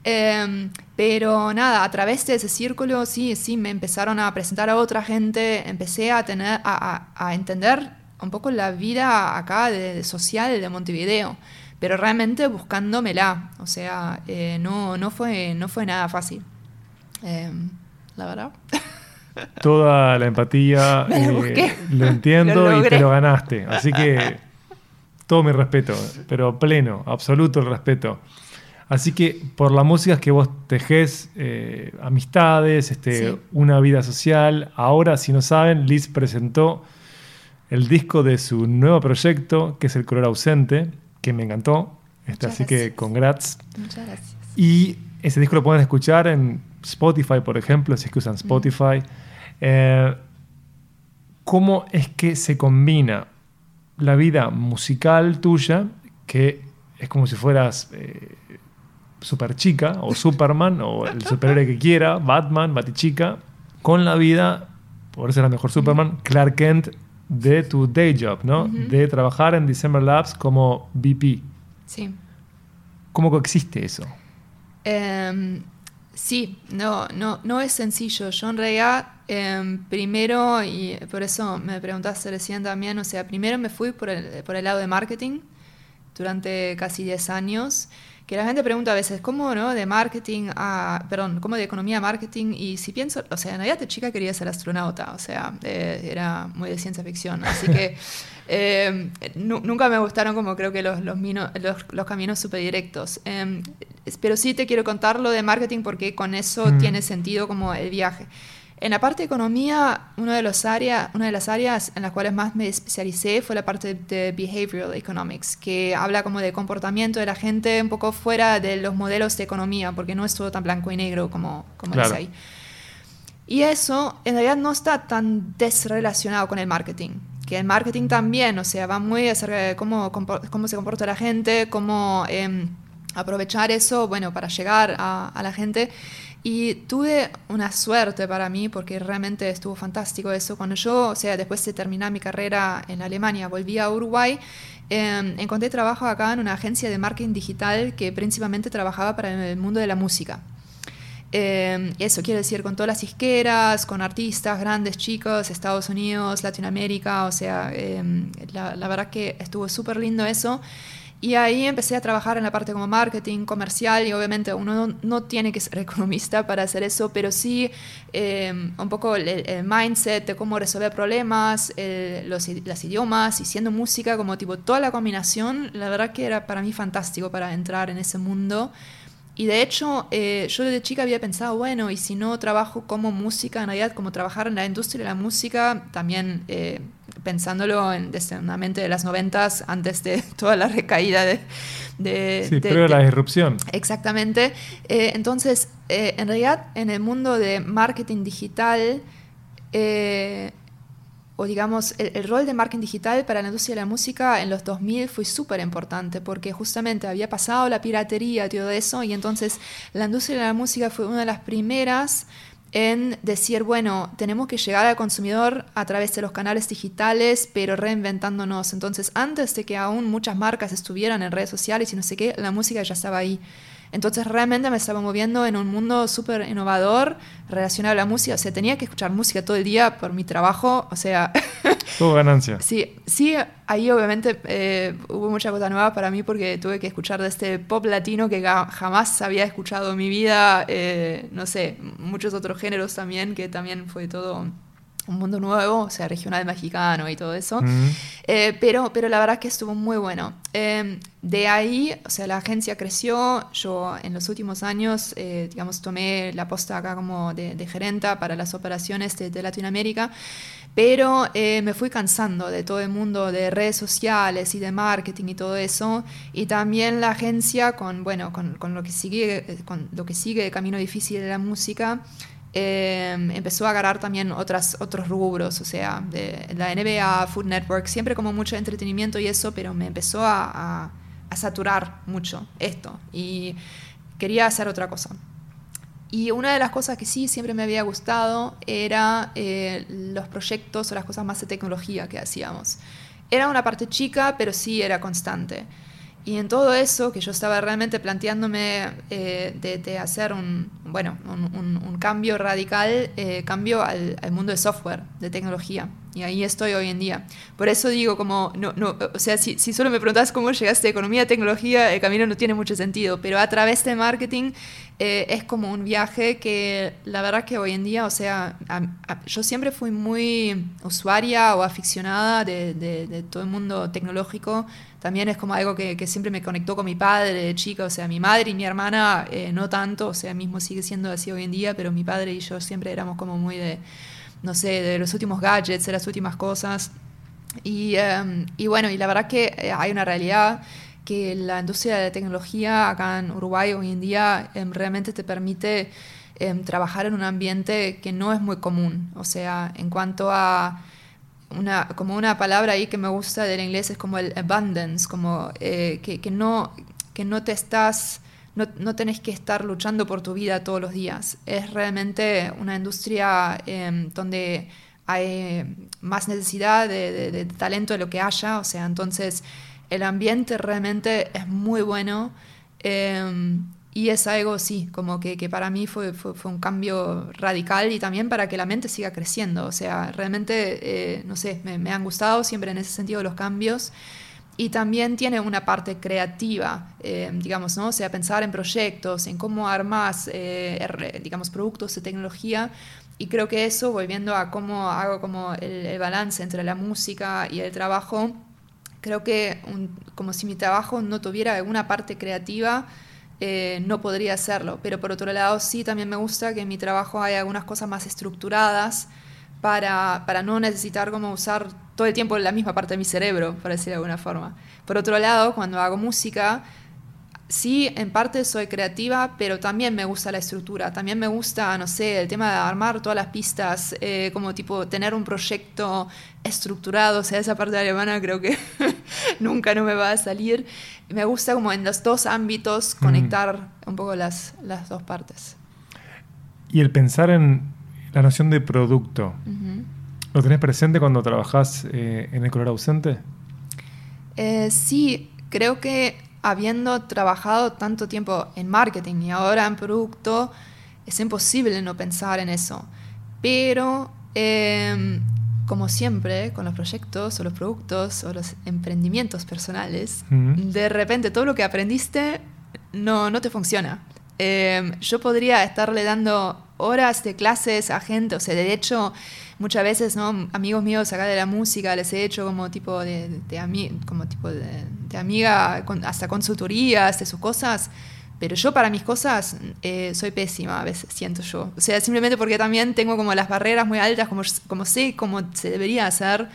Eh, pero nada, a través de ese círculo, sí, sí, me empezaron a presentar a otra gente, empecé a, tener, a, a, a entender un poco la vida acá de, de social de Montevideo, pero realmente buscándomela, o sea, eh, no, no, fue, no fue nada fácil, eh, la verdad. Toda la empatía, Me eh, lo entiendo Lo y te lo ganaste. Así que todo mi respeto, pero pleno, absoluto el respeto. Así que por la música es que vos tejés eh, amistades, este, Sí. una vida social. Ahora, si no saben, Liz presentó el disco de su nuevo proyecto, que es El Color Ausente, que me encantó. Este, así que congrats. Muchas gracias. Y ese disco lo pueden escuchar en Spotify, por ejemplo, si es que usan Spotify. Eh, ¿Cómo es que se combina la vida musical tuya, que es como si fueras eh, super chica o Superman o el superhéroe que quiera, Batman, Batichica, con la vida, por ser la mejor Superman, Clark Kent de tu day job, ¿no? De trabajar en December Labs como VP. Sí. ¿Cómo coexiste eso? Em, sí, no, no, no es sencillo. Yo en realidad, em, primero, y por eso me preguntaste recién también, o sea, primero me fui por el, por el lado de marketing durante casi 10 años que la gente pregunta a veces, ¿cómo no? De marketing a, perdón, ¿cómo de economía a marketing? Y si pienso, o sea, en realidad de chica quería ser astronauta, o sea, eh, era muy de ciencia ficción, así que eh, nunca me gustaron como creo que los, los, los, caminos súper directos. Eh, pero sí te quiero contar lo de marketing porque con eso mm. tiene sentido como el viaje. En la parte de economía, una de, los áreas, una de las áreas en las cuales más me especialicé fue la parte de Behavioral Economics, que habla como de comportamiento de la gente un poco fuera de los modelos de economía, porque no es todo tan blanco y negro como, como dice ahí. Y eso en realidad no está tan desrelacionado con el marketing, que el marketing también, o sea, va muy acerca de cómo, cómo se comporta la gente, cómo em, aprovechar eso, bueno, para llegar a, a la gente. Y tuve una suerte para mí, porque realmente estuvo fantástico eso. Cuando yo, o sea, después de terminar mi carrera en Alemania, volví a Uruguay, em, encontré trabajo acá en una agencia de marketing digital que principalmente trabajaba para el mundo de la música. Eh, eso quiere decir con todas las isqueras, con artistas grandes, chicos, Estados Unidos, Latinoamérica, o sea, em, la, la, verdad que estuvo súper lindo eso. Y ahí empecé a trabajar en la parte como marketing, comercial, y obviamente uno no, tiene que ser economista para hacer eso, pero sí em, un poco el, mindset de cómo resolver problemas, los las idiomas y siendo música, como tipo toda la combinación, la verdad que era para mí fantástico para entrar en ese mundo. Y de hecho, eh, yo desde chica había pensado, bueno, y si no trabajo como música, en realidad como trabajar en la industria de la música, también eh, pensándolo en, desde una mente de las noventas, antes de toda la recaída de... de sí, pero la disrupción. Exactamente. Eh, entonces, en realidad, en el mundo de marketing digital, o digamos, el, rol de marketing digital para la industria de la música en los 2000 fue súper importante porque justamente había pasado la piratería y todo eso y entonces la industria de la música fue una de las primeras en decir, bueno, tenemos que llegar al consumidor a través de los canales digitales, pero reinventándonos. Entonces, antes de que aún muchas marcas estuvieran en redes sociales y no sé qué, la música ya estaba ahí. Entonces realmente me estaba moviendo en un mundo súper innovador relacionado a la música. O sea, tenía que escuchar música todo el día por mi trabajo. O sea... Todo ganancia. sí, sí, ahí obviamente eh, hubo mucha cosa nueva para mí porque tuve que escuchar de este pop latino que jamás había escuchado en mi vida. Eh, no sé, muchos otros géneros también, que también fue todo un mundo nuevo, o sea, regional mexicano y todo eso. Eh, pero, pero la verdad que estuvo muy bueno. Em, de ahí, o sea, la agencia creció. Yo en los últimos años, eh, digamos, tomé la posta acá como de, de gerenta para las operaciones de, Latinoamérica. Pero eh, me fui cansando de todo el mundo de redes sociales y de marketing y todo eso. Y también la agencia con, bueno, con, con lo, que sigue, con lo que sigue el camino difícil de la música. Em, empezó a agarrar también otras, otros rubros, o sea, la NBA, Food Network, siempre como mucho entretenimiento y eso, pero me empezó a, a, saturar mucho esto y quería hacer otra cosa. Y una de las cosas que sí siempre me había gustado era eh, los proyectos o las cosas más de tecnología que hacíamos. Era una parte chica, pero sí era constante. Y en todo eso, que yo estaba realmente planteándome eh, de, hacer un, bueno, un, cambio radical, eh, cambio al, mundo de software, de tecnología. Y ahí estoy hoy en día. Por eso digo, como, no, no, o sea, si, si solo me preguntas cómo llegaste a economía, tecnología, el camino no tiene mucho sentido. Pero a través de marketing eh, es como un viaje que la verdad que hoy en día, o sea, yo siempre fui muy usuaria o aficionada de, de, todo el mundo tecnológico. También es como algo que, que, siempre me conectó con mi padre de chica, o sea, mi madre y mi hermana eh, no tanto, o sea, mismo sigue siendo así hoy en día, pero mi padre y yo siempre éramos como muy de, no sé, de los últimos gadgets, de las últimas cosas. Y, em, y bueno, y la verdad que eh, hay una realidad que la industria de tecnología acá en Uruguay hoy en día em, realmente te permite em, trabajar en un ambiente que no es muy común. O sea, en cuanto a una, como una palabra ahí que me gusta del inglés es como el abundance, como eh, que, no, que no te estás no, no tenés que estar luchando por tu vida todos los días. Es realmente una industria em, donde hay más necesidad de talento de lo que haya, o sea, entonces el ambiente realmente es muy bueno. em, y es algo, sí, como que, que para mí fue, fue, fue un cambio radical y también para que la mente siga creciendo. O sea, realmente, eh, no sé, me, me han gustado siempre en ese sentido los cambios. Y también tiene una parte creativa, eh, digamos, ¿no? O sea, pensar en proyectos, en cómo armas, eh, er- digamos, productos de tecnología. Y creo que eso, volviendo a cómo hago como el, el balance entre la música y el trabajo, creo que un- como si mi trabajo no tuviera alguna parte creativa, eh, no podría hacerlo. Pero por otro lado, sí, también me gusta que en mi trabajo hay algunas cosas más estructuradas para, para no necesitar como usar todo el tiempo la misma parte de mi cerebro, por decirlo de alguna forma. Por otro lado, cuando hago música, sí, en parte soy creativa, pero también me gusta la estructura. También me gusta, no sé, el tema de armar todas las pistas, eh, como tipo tener un proyecto estructurado. O sea, esa parte alemana creo que nunca no me va a salir. Me gusta como en los dos ámbitos conectar un poco las, las dos partes. Y el pensar en la noción de producto, Ujú. ¿lo tenés presente cuando trabajás eh, en el color ausente? Eh, sí, creo que habiendo trabajado tanto tiempo en marketing y ahora en producto, es imposible no pensar en eso. Pero, eh, como siempre, con los proyectos o los productos o los emprendimientos personales, de repente todo lo que aprendiste no, no te funciona. Eh, yo podría estarle dando horas de clases a gente, o sea, de hecho, muchas veces. Amigos míos acá de la música les he hecho como tipo de, de, como tipo de, de amiga, con- hasta consultorías de sus cosas, pero yo para mis cosas eh, soy pésima a veces, siento yo. O sea, simplemente porque también tengo como las barreras muy altas, como, como sé cómo se debería hacer.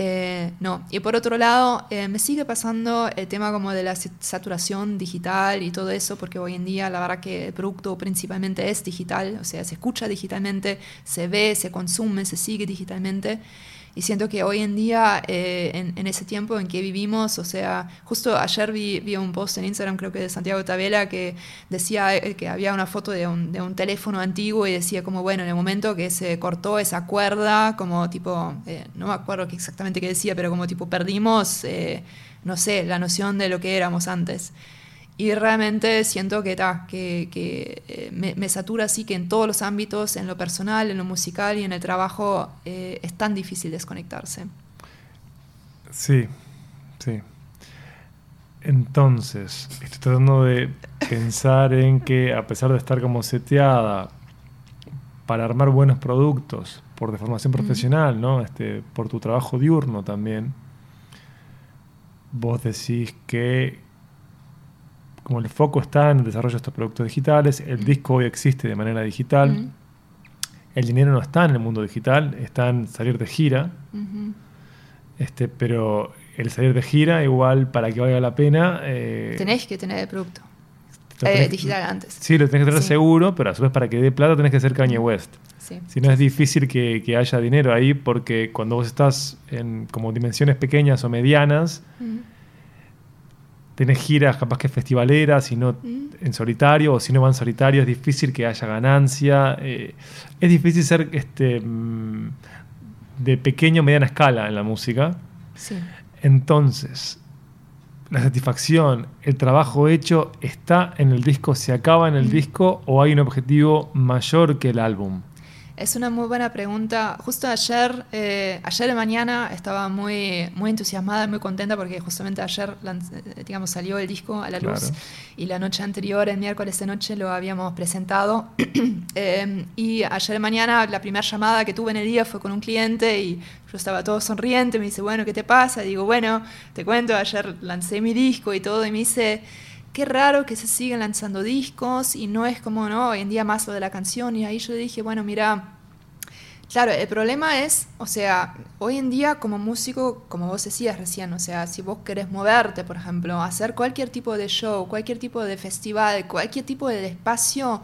Eh, no, y por otro lado, eh, me sigue pasando el tema como de la sa- saturación digital y todo eso, porque hoy en día la verdad que el producto principalmente es digital, o sea, se escucha digitalmente, se ve, se consume, se sigue digitalmente. Y siento que hoy en día, eh, en, en ese tiempo en que vivimos, o sea, justo ayer vi, vi un post en Instagram, creo que de Santiago Tabela, que decía eh, que había una foto de un, de un teléfono antiguo y decía como, bueno, en el momento que se cortó esa cuerda, como tipo, eh, no me acuerdo exactamente qué decía, pero como tipo perdimos, eh, no sé, la noción de lo que éramos antes. Y realmente siento que, ta, que, que eh, me, me satura así que en todos los ámbitos, en lo personal, en lo musical y en el trabajo, eh, es tan difícil desconectarse. Sí, sí. Entonces, estoy tratando de pensar en que a pesar de estar como seteada para armar buenos productos por deformación profesional, ¿no? Este, por tu trabajo diurno también, vos decís que como el foco está en el desarrollo de estos productos digitales, el Ujú. disco hoy existe de manera digital, Ujú, el dinero no está en el mundo digital, está en salir de gira, ujú. este, pero el salir de gira, igual para que valga la pena. eh, Tenés que tener el producto lo eh, tenés- digital antes. Sí, lo tenés que tener Sí. seguro, pero a su vez para que dé plata tenés que ser Kanye West. Sí. Si no es difícil que, que haya dinero ahí, porque cuando vos estás en como dimensiones pequeñas o medianas, Ujú, tenés giras capaz que festivaleras, y no ujú. en solitario, o si no van solitario, es difícil que haya ganancia. eh, es difícil ser este, mm, de pequeño o mediana escala en la música. Sí. Entonces, la satisfacción, el trabajo hecho, ¿está en el disco, se acaba en el Mm. disco o hay un objetivo mayor que el álbum? Es una muy buena pregunta. Justo ayer, eh, ayer de mañana estaba muy, muy entusiasmada, muy contenta porque justamente ayer, eh, digamos, salió el disco a la luz Claro. y la noche anterior, el miércoles de noche, lo habíamos presentado. Eh, y ayer de mañana la primera llamada que tuve en el día fue con un cliente y yo estaba todo sonriente, me dice, bueno, ¿qué te pasa? Y digo, bueno, te cuento, ayer lancé mi disco y todo y me dice... Qué raro que se siguen lanzando discos y no es como, ¿no? Hoy en día más lo de la canción y ahí yo dije, bueno, mira, Claro, el problema es, o sea, hoy en día como músico, como vos decías recién, o sea, si vos querés moverte, por ejemplo, hacer cualquier tipo de show, cualquier tipo de festival, cualquier tipo de espacio,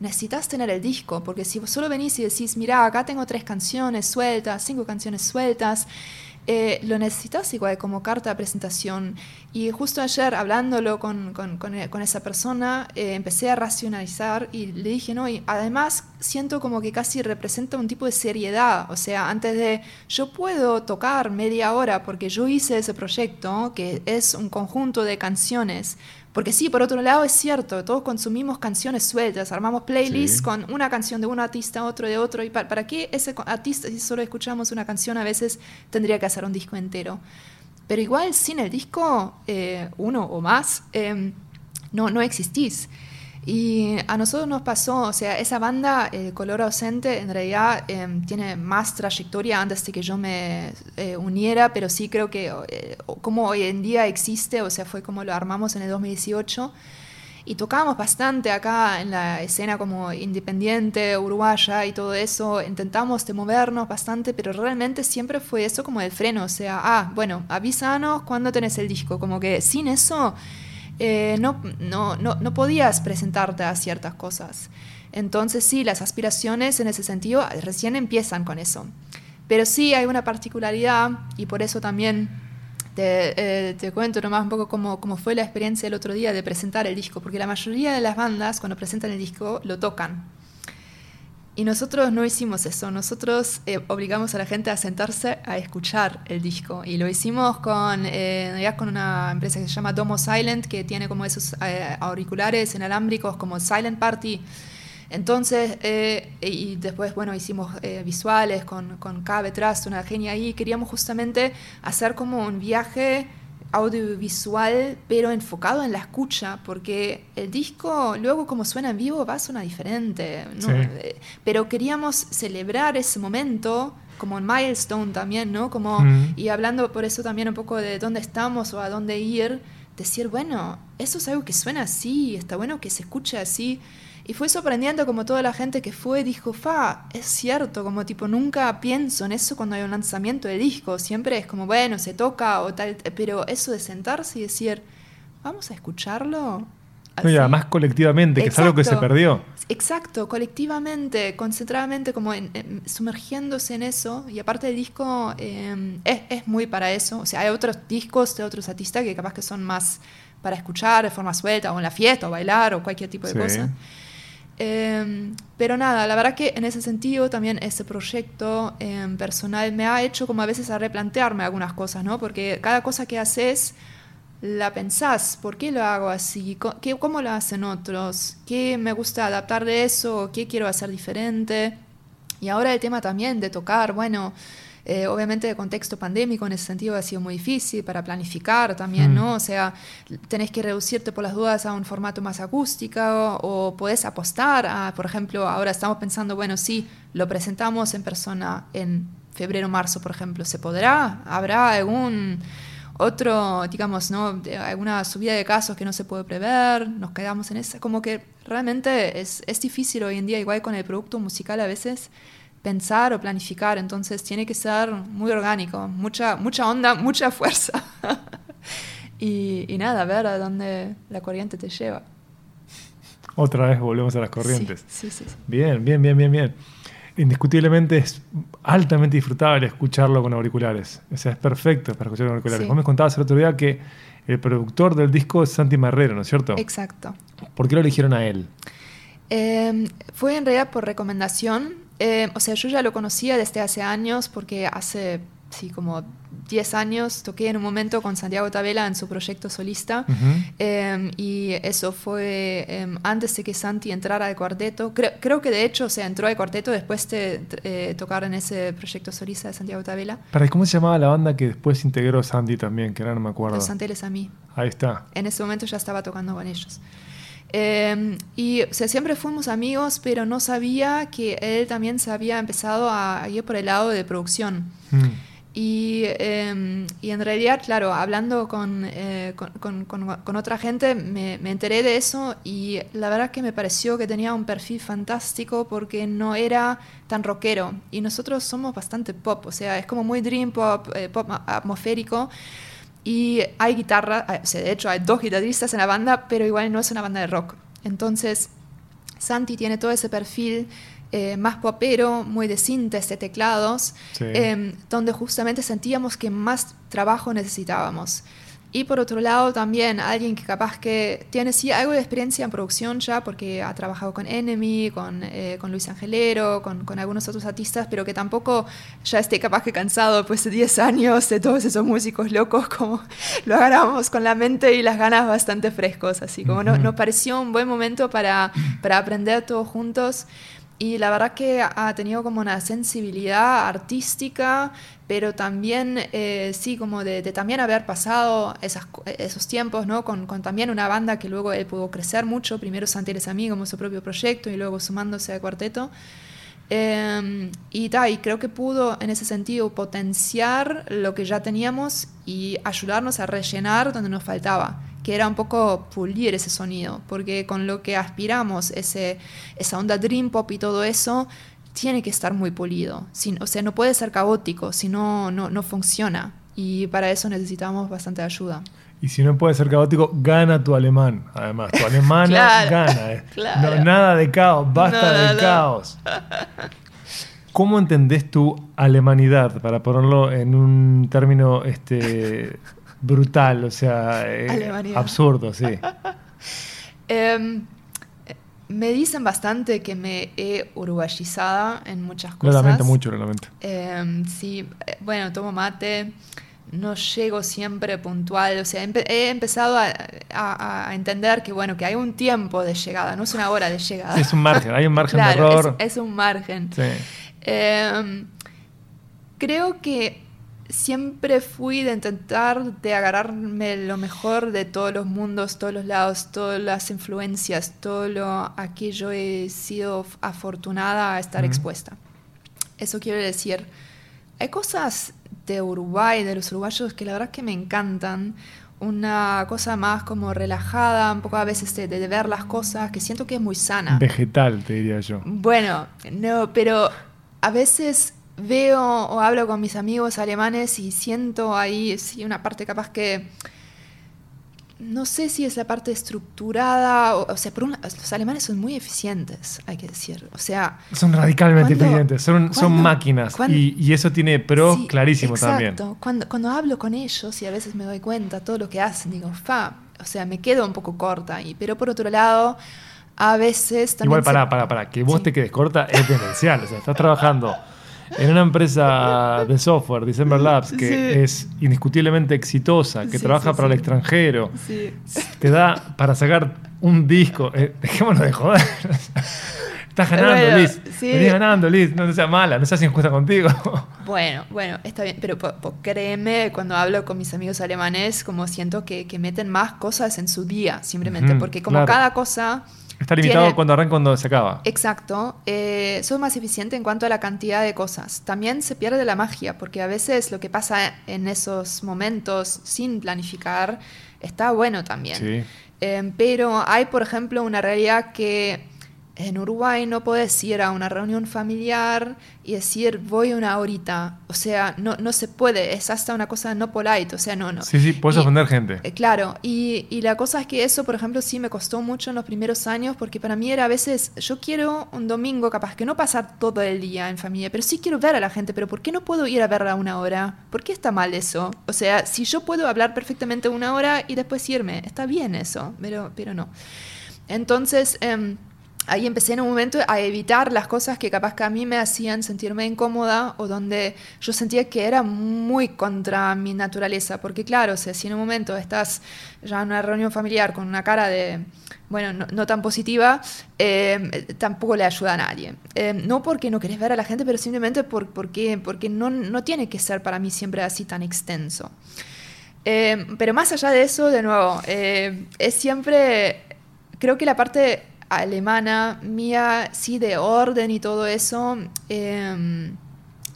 necesitas tener el disco, porque si vos solo venís y decís, mira, acá tengo tres canciones sueltas, cinco canciones sueltas, eh, lo necesitas igual como carta de presentación. Y justo ayer, hablándolo con, con, con, eh, esa persona, eh, empecé a racionalizar y le dije, no, y además siento como que casi representa un tipo de seriedad. O sea, antes de, yo puedo tocar media hora porque yo hice ese proyecto, que es un conjunto de canciones porque sí, por otro lado es cierto, todos consumimos canciones sueltas, armamos playlists con una canción de un artista, otro de otro, y para, qué ese artista, si solo escuchamos una canción, a veces tendría que hacer un disco entero. Pero igual sin el disco, eh, uno o más, em, no, no existís. Y a nosotros nos pasó, o sea, esa banda, eh, Color Ausente, en realidad em, tiene más trayectoria antes de que yo me eh, uniera, pero sí creo que eh, como hoy en día existe, o sea, fue como lo armamos en el 2018. Y tocábamos bastante acá en la escena como independiente, uruguaya y todo eso. Intentamos de movernos bastante, pero realmente siempre fue eso como el freno. O sea, ah, bueno, avísanos cuando tenés el disco. Como que sin eso eh, no, no, no, no podías presentarte a ciertas cosas. Entonces sí, las aspiraciones en ese sentido recién empiezan con eso. Pero sí hay una particularidad y por eso también te, eh, te, cuento nomás un poco cómo, cómo, fue la experiencia el otro día de presentar el disco, porque la mayoría de las bandas cuando presentan el disco lo tocan. Y nosotros no hicimos eso, nosotros eh, obligamos a la gente a sentarse a escuchar el disco. Y lo hicimos con, eh, con una empresa que se llama Domo Silent, que tiene como esos eh, auriculares inalámbricos como Silent Party. Entonces, eh, y después, bueno, hicimos visuales con, con Cabe Trust, una genia ahí. Queríamos justamente hacer como un viaje audiovisual, pero enfocado en la escucha, porque el disco, luego como suena en vivo, va a sonar diferente. Eh, pero queríamos celebrar ese momento como un milestone también, ¿no? Como, Y hablando por eso también un poco de dónde estamos o a dónde ir, decir, bueno, eso es algo que suena así, está bueno que se escuche así. Y fue sorprendiendo como toda la gente que fue dijo, fa, es cierto, como tipo nunca pienso en eso cuando hay un lanzamiento de disco, siempre es como, bueno, se toca o tal, pero eso de sentarse y decir, vamos a escucharlo. y además colectivamente, que es algo que se perdió. Exacto, colectivamente, concentradamente, como sumergiéndose en eso. Y aparte el disco em, es, es, muy para eso. O sea, hay otros discos de otros artistas que capaz que son más para escuchar de forma suelta, o en la fiesta, o bailar, o cualquier tipo de cosa. Em, pero nada, la verdad que en ese sentido también ese proyecto em, personal me ha hecho como a veces a replantearme algunas cosas, ¿no? Porque cada cosa que haces la pensás, ¿por qué lo hago así? ¿Cómo lo hacen otros? ¿Qué me gusta adaptar de eso? ¿Qué quiero hacer diferente? Y ahora el tema también de tocar, bueno, eh, obviamente, el contexto pandémico en ese sentido ha sido muy difícil para planificar también, ¿no? Mm. O sea, tenés que reducirte por las dudas a un formato más acústico o, podés apostar a, por ejemplo, ahora estamos pensando, bueno, sí, lo presentamos en persona en febrero, marzo, por ejemplo, ¿se podrá? ¿Habrá algún otro, digamos, ¿no? alguna subida de casos que no se puede prever? Nos quedamos en esa, como que realmente es, es difícil hoy en día, igual con el producto musical a veces pensar o planificar, entonces tiene que ser muy orgánico, mucha, mucha onda, mucha fuerza. y, y, nada, ver a dónde la corriente te lleva. Otra vez volvemos a las corrientes. Sí, sí, sí. Bien, bien, bien, bien, bien. Indiscutiblemente es altamente disfrutable escucharlo con auriculares. O sea, es perfecto para escuchar con auriculares. Vos me contabas el otro día que el productor del disco es Santi Marrero, ¿no es cierto? Exacto. ¿Por qué lo eligieron a él? Eh, fue en realidad por recomendación eh, o sea, yo ya lo conocía desde hace años porque hace, sí, como 10 años toqué en un momento con Santiago Tabela en su proyecto solista em, y eso fue em, antes de que Santi entrara al cuarteto. Creo, que de hecho se entró al cuarteto después de eh, tocar en ese proyecto solista de Santiago Tabela. ¿Para cómo se llamaba la banda que después integró Santi también? Que ahora no me acuerdo. Los Santeles a mí. Ahí está. En ese momento ya estaba tocando con ellos. Em, y o sea, siempre fuimos amigos, pero no sabía que él también se había empezado a ir por el lado de producción. Mm. Y, em, y, en realidad, claro, hablando con, eh, con, con, otra gente, me, me, enteré de eso y la verdad que me pareció que tenía un perfil fantástico porque no era tan rockero. Y nosotros somos bastante pop, o sea, es como muy dream pop, eh, pop atmosférico. Y hay guitarra, o sea, de hecho hay dos guitarristas en la banda, pero igual no es una banda de rock. Entonces, Santi tiene todo ese perfil eh, más popero, muy de sintes, de teclados, Sí. em, donde justamente sentíamos que más trabajo necesitábamos. Y por otro lado también alguien que capaz que tiene sí algo de experiencia en producción ya, porque ha trabajado con Enemy, con, eh, con Luis Angelero, con, con algunos otros artistas, pero que tampoco ya esté capaz que cansado después de 10 años de todos esos músicos locos, como lo agarramos con la mente y las ganas bastante frescos. Así como no- Ujú. nos pareció un buen momento para, para aprender todos juntos. Y la verdad que ha tenido como una sensibilidad artística, pero también, eh, sí, como de, también haber pasado esas, esos tiempos, ¿no? Con, también una banda que luego él pudo crecer mucho, primero Santi a mí como su propio proyecto y luego sumándose a cuarteto. Eh, y, y creo que pudo en ese sentido potenciar lo que ya teníamos y ayudarnos a rellenar donde nos faltaba, que era un poco pulir ese sonido, porque con lo que aspiramos, ese, esa onda dream pop y todo eso, tiene que estar muy pulido. Sin- o sea, no puede ser caótico, si no, no, funciona. Y para eso necesitamos bastante ayuda. Y si no puede ser caótico, gana tu alemán. Además, tu alemana Claro, gana. eh. claro. No, nada de caos, basta No, no, de caos. ¿Cómo entendés tu alemanidad, para ponerlo en un término este, brutal, o sea, eh, absurdo, sí? Em, me dicen bastante que me he uruguayizada en muchas cosas. Lo lamento mucho, lo lamento. Em, sí, eh, bueno, tomo mate, no llego siempre puntual, o sea, empe- he empezado a, a- a entender que, bueno, que hay un tiempo de llegada, no es una hora de llegada. Es un margen, hay un margen de error. Es, es un margen. Sí. Em, creo que siempre fui de intentar de agarrarme lo mejor de todos los mundos, todos los lados, todas las influencias, todo lo aquello he sido afortunada a estar expuesta. Eso quiere decir, hay cosas de Uruguay, de los uruguayos, que la verdad que me encantan. Una cosa más como relajada, un poco a veces de, de ver las cosas, que siento que es muy sana. Vegetal, te diría yo. Bueno, no, pero a veces veo o hablo con mis amigos alemanes y siento ahí sí, una parte capaz que no sé si es la parte estructurada, o, o sea, por un la- los alemanes son muy eficientes, hay que decir. O sea, Son radicalmente ¿Cuándo- eficientes, son, son máquinas. Y, y eso tiene pros sí, clarísimos también. Cuando, cuando hablo con ellos y a veces me doy cuenta todo lo que hacen, digo, fa, o sea, me quedo un poco corta. Y, pero por otro lado, a veces también... Igual, se- para, para, para, que vos Sí. te quedes corta es demencial. O sea, estás trabajando en una empresa de software, December Labs, que Sí. es indiscutiblemente exitosa, que Sí, trabaja sí, para el extranjero, te da para sacar un disco. Eh, dejémonos de joder. Estás ganando, Bueno, Liz. Venís ganando, Liz. No seas mala, no seas injusta contigo. Bueno, bueno, está bien, pero po- po- créeme, cuando hablo con mis amigos alemanes, como siento que, que meten más cosas en su día, simplemente, porque como claro. cada cosa... Está limitado tiene- cuando arranca cuando se acaba. Exacto, eh, soy más eficiente en cuanto a la cantidad de cosas. También se pierde la magia, porque a veces lo que pasa en esos momentos sin planificar está bueno también. Sí. Eh, pero hay, por ejemplo, una realidad que en Uruguay no puedes ir a una reunión familiar y decir voy una horita. O sea, no, no se puede, es hasta una cosa no polite, o sea, no, no. Sí, sí, puedes Y- ofender gente. eh, Claro, y, y la cosa es que eso, por ejemplo, sí me costó mucho en los primeros años, porque para mí era a veces, yo quiero un domingo capaz que no pasar todo el día en familia, pero sí quiero ver a la gente, pero ¿por qué no puedo ir a verla una hora? ¿Por qué está mal eso? O sea, si yo puedo hablar perfectamente una hora y después irme, está bien eso, pero, pero no. Entonces... em, ahí empecé en un momento a evitar las cosas que capaz que a mí me hacían sentirme incómoda o donde yo sentía que era muy contra mi naturaleza. Porque claro, o si en un momento estás ya en una reunión familiar con una cara de, bueno, no, no tan positiva, eh, tampoco le ayuda a nadie. Eh, no porque no querés ver a la gente, pero simplemente por, porque, porque no, no tiene que ser para mí siempre así tan extenso. Eh, pero más allá de eso, de nuevo, eh, es siempre, creo que la parte alemana mía, sí, de orden y todo eso, eh,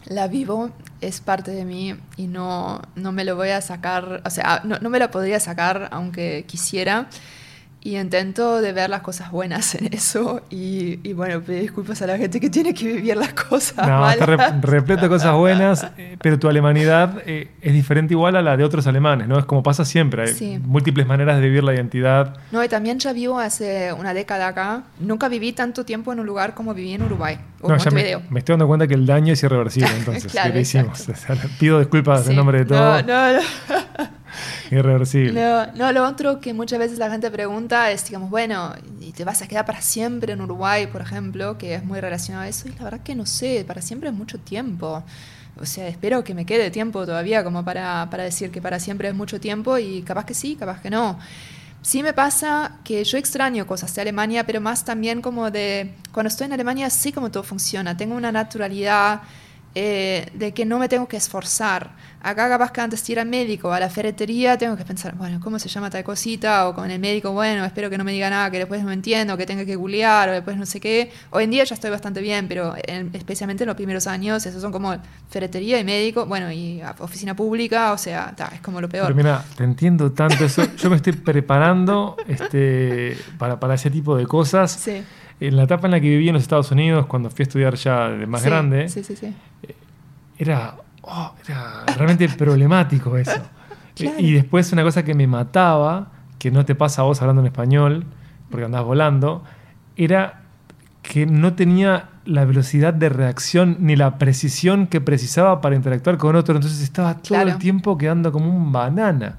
la vivo, es parte de mí y no, no me lo voy a sacar, o sea, no, no me lo podría sacar aunque quisiera. Y intento de ver las cosas buenas en eso y, y bueno, pedir disculpas a la gente que tiene que vivir las cosas No, malas. está re- repleto de cosas buenas, eh, pero tu alemanidad eh, es diferente igual a la de otros alemanes, ¿no? Es como pasa siempre, hay Sí. múltiples maneras de vivir la identidad. No, y también ya vivo hace una década acá. Nunca viví tanto tiempo en un lugar como viví en Uruguay o No, ya me, me estoy dando cuenta que el daño es irreversible, entonces, Claro, que le hicimos. O sea, pido disculpas Sí. en nombre de todo, No, no, no. irreversible. No, lo otro que muchas veces la gente pregunta es, digamos, bueno, ¿y te vas a quedar para siempre en Uruguay, por ejemplo? Que es muy relacionado a eso. Y la verdad que no sé, para siempre es mucho tiempo. O sea, espero que me quede tiempo todavía como para, para decir que para siempre es mucho tiempo y capaz que sí, capaz que no. Sí me pasa que yo extraño cosas de Alemania, pero más también como de, cuando estoy en Alemania sé cómo todo funciona, tengo una naturalidad eh, de que no me tengo que esforzar. Acá capaz que antes de ir al médico, a la ferretería, tengo que pensar, bueno, ¿cómo se llama tal cosita? O con el médico, bueno, espero que no me diga nada, que después no entiendo, que tenga que googlear, o después no sé qué. Hoy en día ya estoy bastante bien, pero en- especialmente en los primeros años, esos son como ferretería y médico, bueno, y oficina pública, o sea, ta, es como lo peor. Pero mira, te entiendo tanto eso. Yo me estoy preparando este, para, para ese tipo de cosas. Sí. En la etapa en la que viví en los Estados Unidos, cuando fui a estudiar ya de más Sí, grande, Sí, sí, sí. Era, oh, era realmente problemático eso. Claro. Y después una cosa que me mataba, que no te pasa a vos hablando en español, porque andás volando, era que no tenía la velocidad de reacción ni la precisión que precisaba para interactuar con otro. Entonces estaba todo Claro. el tiempo quedando como un banana.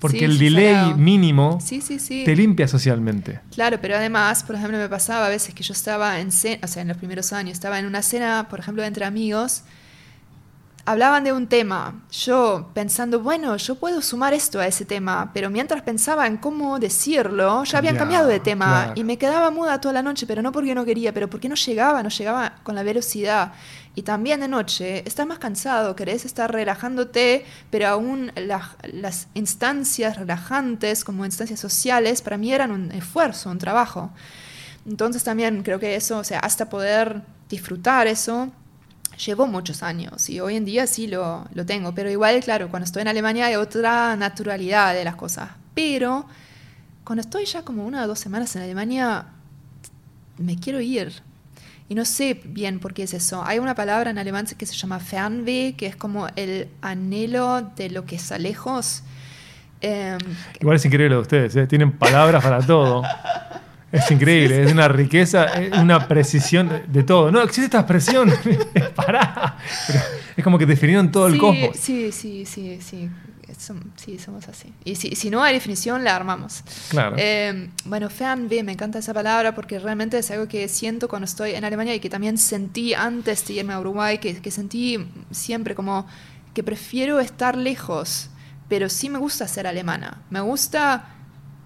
Porque Sí, el delay mínimo Sí, sí, sí. te limpia socialmente. Claro, pero además, por ejemplo, me pasaba a veces que yo estaba en cena, o sea, en los primeros años, estaba en una cena, por ejemplo, entre amigos, hablaban de un tema, yo pensando, bueno, yo puedo sumar esto a ese tema, pero mientras pensaba en cómo decirlo, ya habían cambiado de tema claro. y me quedaba muda toda la noche, pero no porque no quería, pero porque no llegaba, no llegaba con la velocidad. Y también de noche estás más cansado, querés estar relajándote, pero aún la- las instancias relajantes como instancias sociales para mí eran un esfuerzo, un trabajo. Entonces también creo que eso, o sea, hasta poder disfrutar eso, llevó muchos años y hoy en día sí lo, lo tengo, pero igual, claro, cuando estoy en Alemania hay otra naturalidad de las cosas, pero cuando estoy ya como una o dos semanas en Alemania, me quiero ir. Y no sé bien por qué es eso. Hay una palabra en alemán que se llama Fernweh, que es como el anhelo de lo que está lejos. Em, Igual es increíble lo de ustedes, ¿eh? tienen palabras para todo. Es increíble, es una riqueza, es una precisión de, de todo. No, existe esta expresión. Pará. Pero es como que definieron todo el sí, cosmos. Sí, sí, sí, sí. Som- sí, somos así. Y si, si no hay definición, la armamos. Claro. Eh, bueno, Fernweh, me encanta esa palabra porque realmente es algo que siento cuando estoy en Alemania y que también sentí antes de irme a Uruguay, que, que sentí siempre como que prefiero estar lejos, pero sí me gusta ser alemana. Me gusta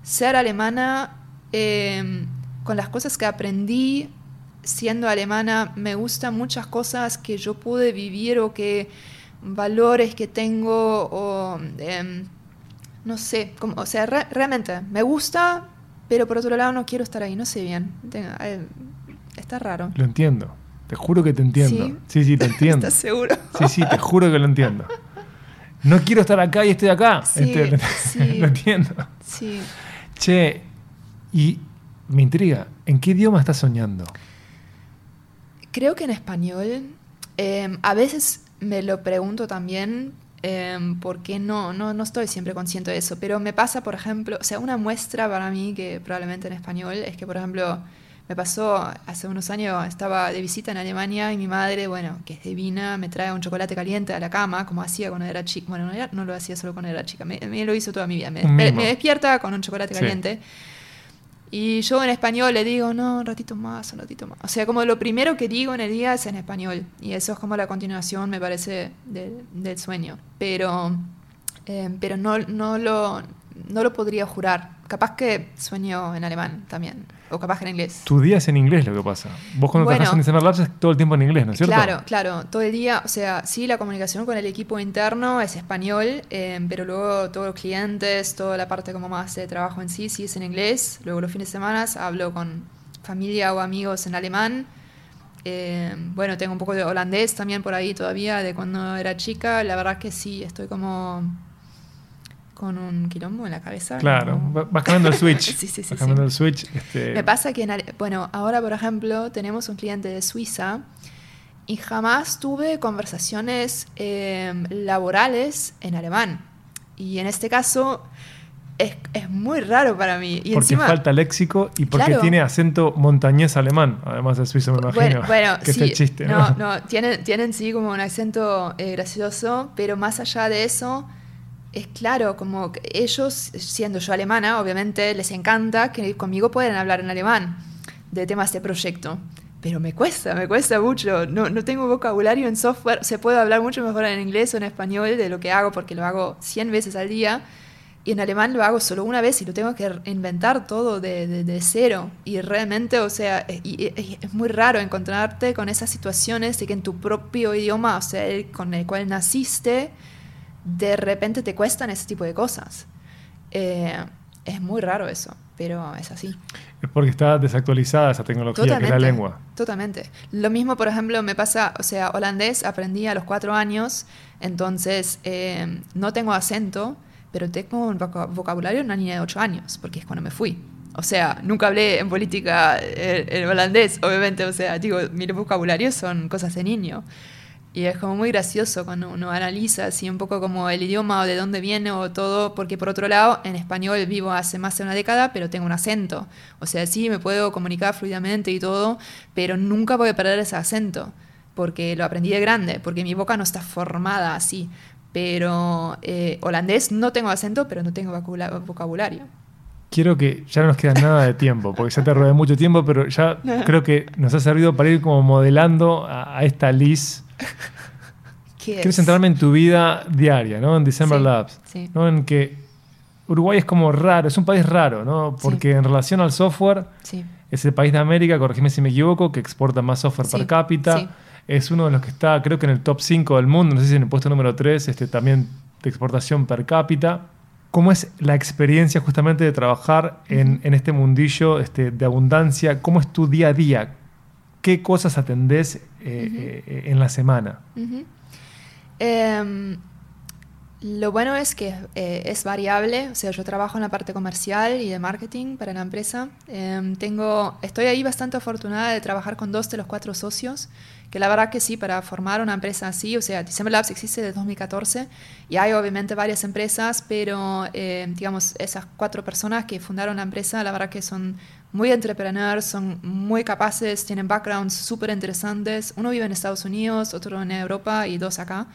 ser alemana eh, con las cosas que aprendí siendo alemana. Me gustan muchas cosas que yo pude vivir o que valores que tengo o... em, no sé, como, o sea, re- realmente me gusta, pero por otro lado no quiero estar ahí, no sé bien. Tengo- eh, está raro. Lo entiendo. Te juro que te entiendo. ¿Sí? Sí, sí, te entiendo. ¿Estás seguro? Sí, sí, te juro que lo entiendo. No quiero estar acá y estoy acá. Sí, Este, sí. Lo entiendo. Sí. Che, y me intriga, ¿en qué idioma estás soñando? Creo que en español, eh, a veces me lo pregunto también, eh, porque no, no, no estoy siempre consciente de eso, pero me pasa, por ejemplo, o sea, una muestra para mí que probablemente en español es que, por ejemplo, me pasó hace unos años, estaba de visita en Alemania y mi madre, bueno, que es divina, me trae un chocolate caliente a la cama, como hacía cuando era chica. Bueno, no, era- no lo hacía solo cuando era chica, me, me lo hizo toda mi vida. Me, mimo. me despierta con un chocolate Sí. Y yo en español le digo, no, un ratito más, un ratito más. O sea, como lo primero que digo en el día es en español. Y eso es como la continuación, me parece, de- del sueño. Pero, eh, pero no, no, lo, no lo podría jurar. Capaz que sueño en alemán también. O capaz que en inglés. Tu día es en inglés lo que pasa. Vos cuando Bueno. trabajas en Summer Labs es todo el tiempo en inglés, ¿no es cierto? Claro, claro, todo el día, o sea, sí, la comunicación con el equipo interno es español, eh, pero luego todos los clientes, toda la parte como más de trabajo en sí, sí es en inglés. Luego los fines de semana hablo con familia o amigos en alemán. Eh, bueno, tengo un poco de holandés también por ahí todavía, de cuando era chica. La verdad que sí, estoy como con un quilombo en la cabeza. Claro, va- vas cambiando el switch. Sí, sí, sí, Vas cambiando el switch. Este, Me pasa que, en bueno, ahora por ejemplo tenemos un cliente de Suiza y jamás tuve conversaciones eh, laborales en alemán. Y en este caso es, es muy raro para mí. Y porque encima, falta léxico y porque Claro. tiene acento montañés alemán, además de suizo, me imagino. Bueno, bueno, que sí, es el chiste, no, ¿no? no, tienen, tienen sí como un acento eh, gracioso, pero más allá de eso, es claro, como ellos, siendo yo alemana, obviamente les encanta que conmigo puedan hablar en alemán de temas de proyecto. Pero me cuesta, me cuesta mucho. No, no tengo vocabulario en software. Se puede hablar mucho mejor en inglés o en español de lo que hago porque lo hago 100 veces al día. Y en alemán lo hago solo una vez y lo tengo que inventar todo de, de- de cero. Y realmente, o sea, es muy raro encontrarte con esas situaciones de que en tu propio idioma, o sea, el con el cual naciste, de repente te cuestan ese tipo de cosas. Eh, es muy raro eso, pero es así. Es porque está desactualizada esa tecnología que es la lengua. Totalmente. Lo mismo, por ejemplo, me pasa, o sea, holandés aprendí a los cuatro años, entonces eh, no tengo acento, pero tengo un voca- vocabulario de una niña de ocho años, porque es cuando me fui. O sea, nunca hablé en política el, el holandés, obviamente, o sea, digo, mi vocabulario son cosas de niño. Y es como muy gracioso cuando uno analiza así un poco como el idioma o de dónde viene o todo, porque por otro lado, en español vivo hace más de una década, pero tengo un acento. O sea, sí, me puedo comunicar fluidamente y todo, pero nunca voy a perder ese acento, porque lo aprendí de grande, porque mi boca no está formada así. Pero eh, holandés no tengo acento, pero no tengo vocabula- vocabulario. Quiero que ya no nos queda nada de tiempo, porque ya te robé mucho tiempo, pero ya creo que nos ha servido para ir como modelando a, a esta Liz. ¿Qué Quiero centrarme en tu vida diaria, ¿no? En December Sí, Labs. sí. ¿no? En que Uruguay es como raro, es un país raro, ¿no? Porque en relación al software, es el país de América, corregime si me equivoco, que exporta más software per cápita. Es uno de los que está, creo que en el top 5 del mundo, no sé si en el puesto número 3, este, también de exportación per cápita. ¿Cómo es la experiencia justamente de trabajar en, en este mundillo este, de abundancia? ¿Cómo es tu día a día? ¿Qué cosas atendés eh, eh, en la semana? Ujú. Em, lo bueno es que eh, es variable, o sea, yo trabajo en la parte comercial y de marketing para la empresa. Em, tengo, estoy ahí bastante afortunada de trabajar con dos de los cuatro socios, que la verdad que sí, para formar una empresa así, o sea, December Labs existe desde 2014 y hay obviamente varias empresas, pero eh, digamos, esas cuatro personas que fundaron la empresa, la verdad que son muy entrepreneurs, son muy capaces, tienen backgrounds súper interesantes. Uno vive en Estados Unidos, otro en Europa y dos acá.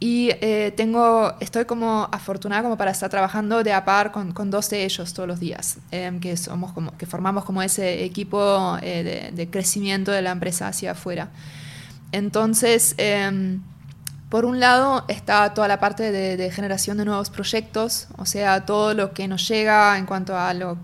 Y eh, tengo, estoy como afortunada como para estar trabajando de a par con, con dos de ellos todos los días, em, que, somos como, que formamos como ese equipo eh, de, de crecimiento de la empresa hacia afuera. Entonces, em, por un lado está toda la parte de, generación de nuevos proyectos, o sea, todo lo que nos llega en cuanto a lo-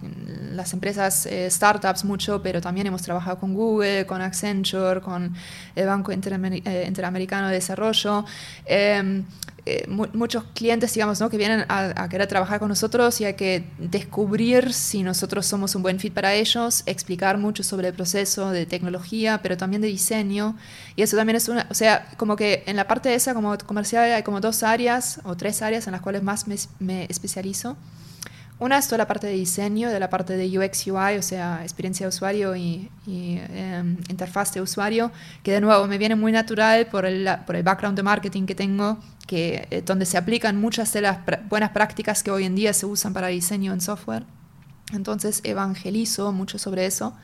las empresas eh, startups mucho, pero también hemos trabajado con Google, con Accenture, con el Banco Interamer- eh, Interamericano de Desarrollo. em, eh, mu- muchos clientes, digamos, ¿no? que vienen a, querer trabajar con nosotros y hay que descubrir si nosotros somos un buen fit para ellos, explicar mucho sobre el proceso de tecnología, pero también de diseño. Y eso también es una, o sea, como que en la parte de esa como comercial hay como dos áreas o tres áreas en las cuales más me especializo. Una es toda la parte de diseño, de la parte de UX UI, o sea, experiencia de usuario y, y, em, interfaz de usuario, que de nuevo me viene muy natural por el, por el background de marketing que tengo, que, eh, donde se aplican muchas de las pr- buenas prácticas que hoy en día se usan para diseño en software. Entonces evangelizo mucho sobre eso.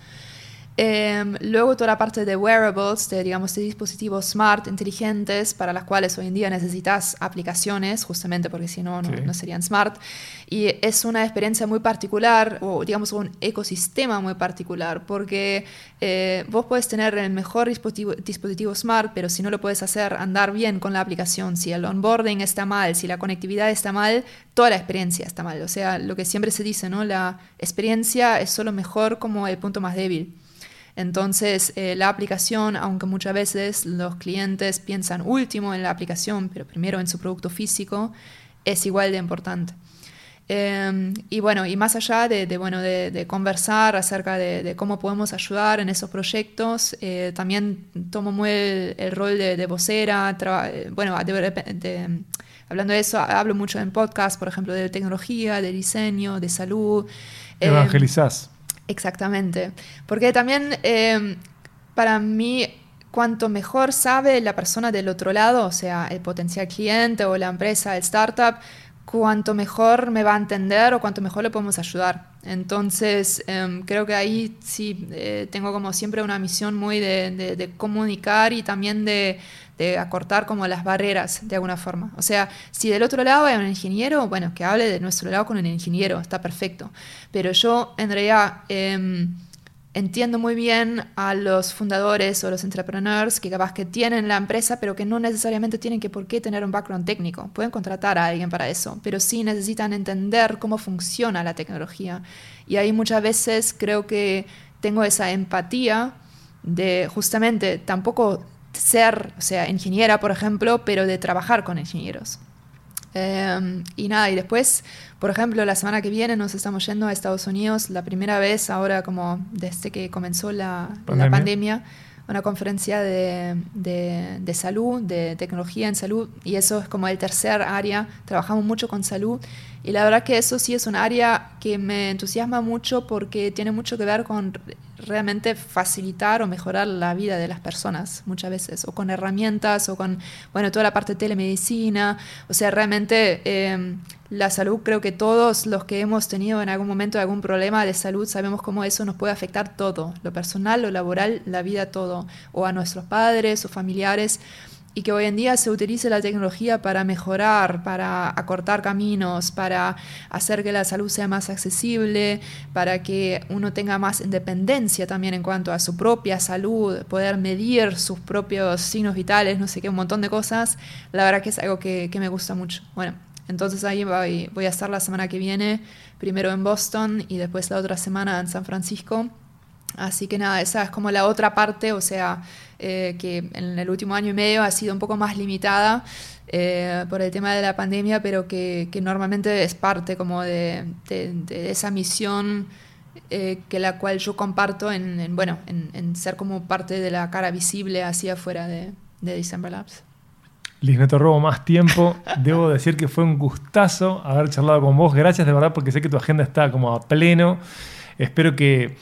Em, luego toda la parte de wearables, de, digamos, de dispositivos smart, inteligentes, para las cuales hoy en día necesitas aplicaciones, justamente porque si no, no, Sí. no serían smart. Y es una experiencia muy particular, o digamos un ecosistema muy particular, porque eh, vos puedes tener el mejor dispositivo, dispositivo smart, pero si no lo puedes hacer andar bien con la aplicación, si el onboarding está mal, si la conectividad está mal, toda la experiencia está mal. O sea, lo que siempre se dice, ¿no? La experiencia es solo mejor como el punto más débil. Entonces, eh, la aplicación, aunque muchas veces los clientes piensan último en la aplicación, pero primero en su producto físico, es igual de importante. Eh, y bueno, y más allá de, bueno, de, conversar acerca de, cómo podemos ayudar en esos proyectos, eh, también tomo muy el, rol de, vocera, bueno, de, hablando de eso, hablo mucho en podcast, por ejemplo, de tecnología, de diseño, de salud. Em, Evangelizás. Exactamente. Porque también em, para mí, cuanto mejor sabe la persona del otro lado, o sea, el potencial cliente o la empresa, el startup, cuanto mejor me va a entender o cuanto mejor le podemos ayudar. Entonces, em, creo que ahí sí eh, tengo como siempre una misión muy de, de comunicar y también de, de acortar como las barreras de alguna forma. O sea, si del otro lado hay un ingeniero, bueno, que hable de nuestro lado con el ingeniero, está perfecto. Pero yo en realidad em, entiendo muy bien a los fundadores o los entrepreneurs que capaz que tienen la empresa, pero que no necesariamente tienen que por qué tener un background técnico. Pueden contratar a alguien para eso, pero sí necesitan entender cómo funciona la tecnología. Y ahí muchas veces creo que tengo esa empatía de justamente tampoco ser, o sea, ingeniera, por ejemplo, pero de trabajar con ingenieros. Em, y nada, y después, por ejemplo, la semana que viene nos estamos yendo a Estados Unidos, la primera vez ahora como desde que comenzó la pandemia, la pandemia una conferencia de, de, de, salud, de tecnología en salud, y eso es como el tercer área, trabajamos mucho con salud, y la verdad que eso sí es un área que me entusiasma mucho porque tiene mucho que ver con realmente facilitar o mejorar la vida de las personas muchas veces, o con herramientas, o con, bueno, toda la parte de telemedicina, o sea, realmente eh, la salud, creo que todos los que hemos tenido en algún momento algún problema de salud sabemos cómo eso nos puede afectar todo, lo personal, lo laboral, la vida, todo, o a nuestros padres o familiares y que hoy en día se utilice la tecnología para mejorar, para acortar caminos, para hacer que la salud sea más accesible, para que uno tenga más independencia también en cuanto a su propia salud, poder medir sus propios signos vitales, no sé qué, un montón de cosas, la verdad que es algo que, me gusta mucho. Bueno, entonces ahí voy, voy a estar la semana que viene, primero en Boston y después la otra semana en San Francisco. Así que nada, esa es como la otra parte, o sea, eh, que en el último año y medio ha sido un poco más limitada eh, por el tema de la pandemia, pero que, normalmente es parte como de, esa misión eh, que la cual yo comparto en, bueno, en, ser como parte de la cara visible hacia afuera de, de December Labs. Liz, no te robo más tiempo. Debo decir que fue un gustazo haber charlado con vos. Gracias de verdad porque sé que tu agenda está como a pleno. Espero que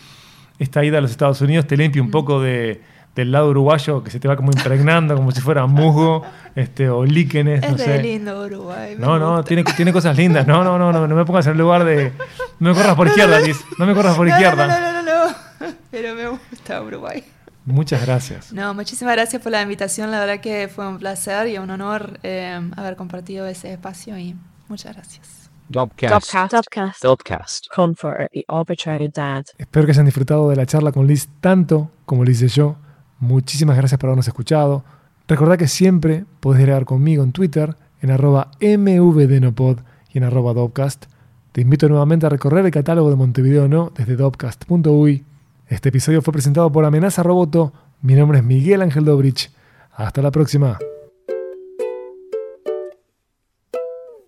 esta ida a los Estados Unidos te limpie un mm. poco de del lado uruguayo que se te va como impregnando como si fuera musgo este, o líquenes. Es no sé. lindo Uruguay. No, no, tiene, tiene cosas lindas. No, no, no, no, no me pongas en el lugar de. No me corras por izquierda, Liz. No me corras por izquierda. No, no, no, no, Pero me gusta Uruguay. Muchas gracias. No, muchísimas gracias por la invitación. La verdad que fue un placer y un honor eh, haber compartido ese espacio y muchas gracias. Dopcast. Dopcast. Dopcast. Con for the oportunidad. Espero que hayan disfrutado de la charla con Liz tanto como lo hice yo. Muchísimas gracias por habernos escuchado. Recordad que siempre podés dialogar conmigo en Twitter, en arroba mvdenopod y en arroba Dopcast. Te invito nuevamente a recorrer el catálogo de Montevideo No desde dopcast.uy. Este episodio fue presentado por Amenaza Roboto. Mi nombre es Miguel Ángel Dobrich. Hasta la próxima.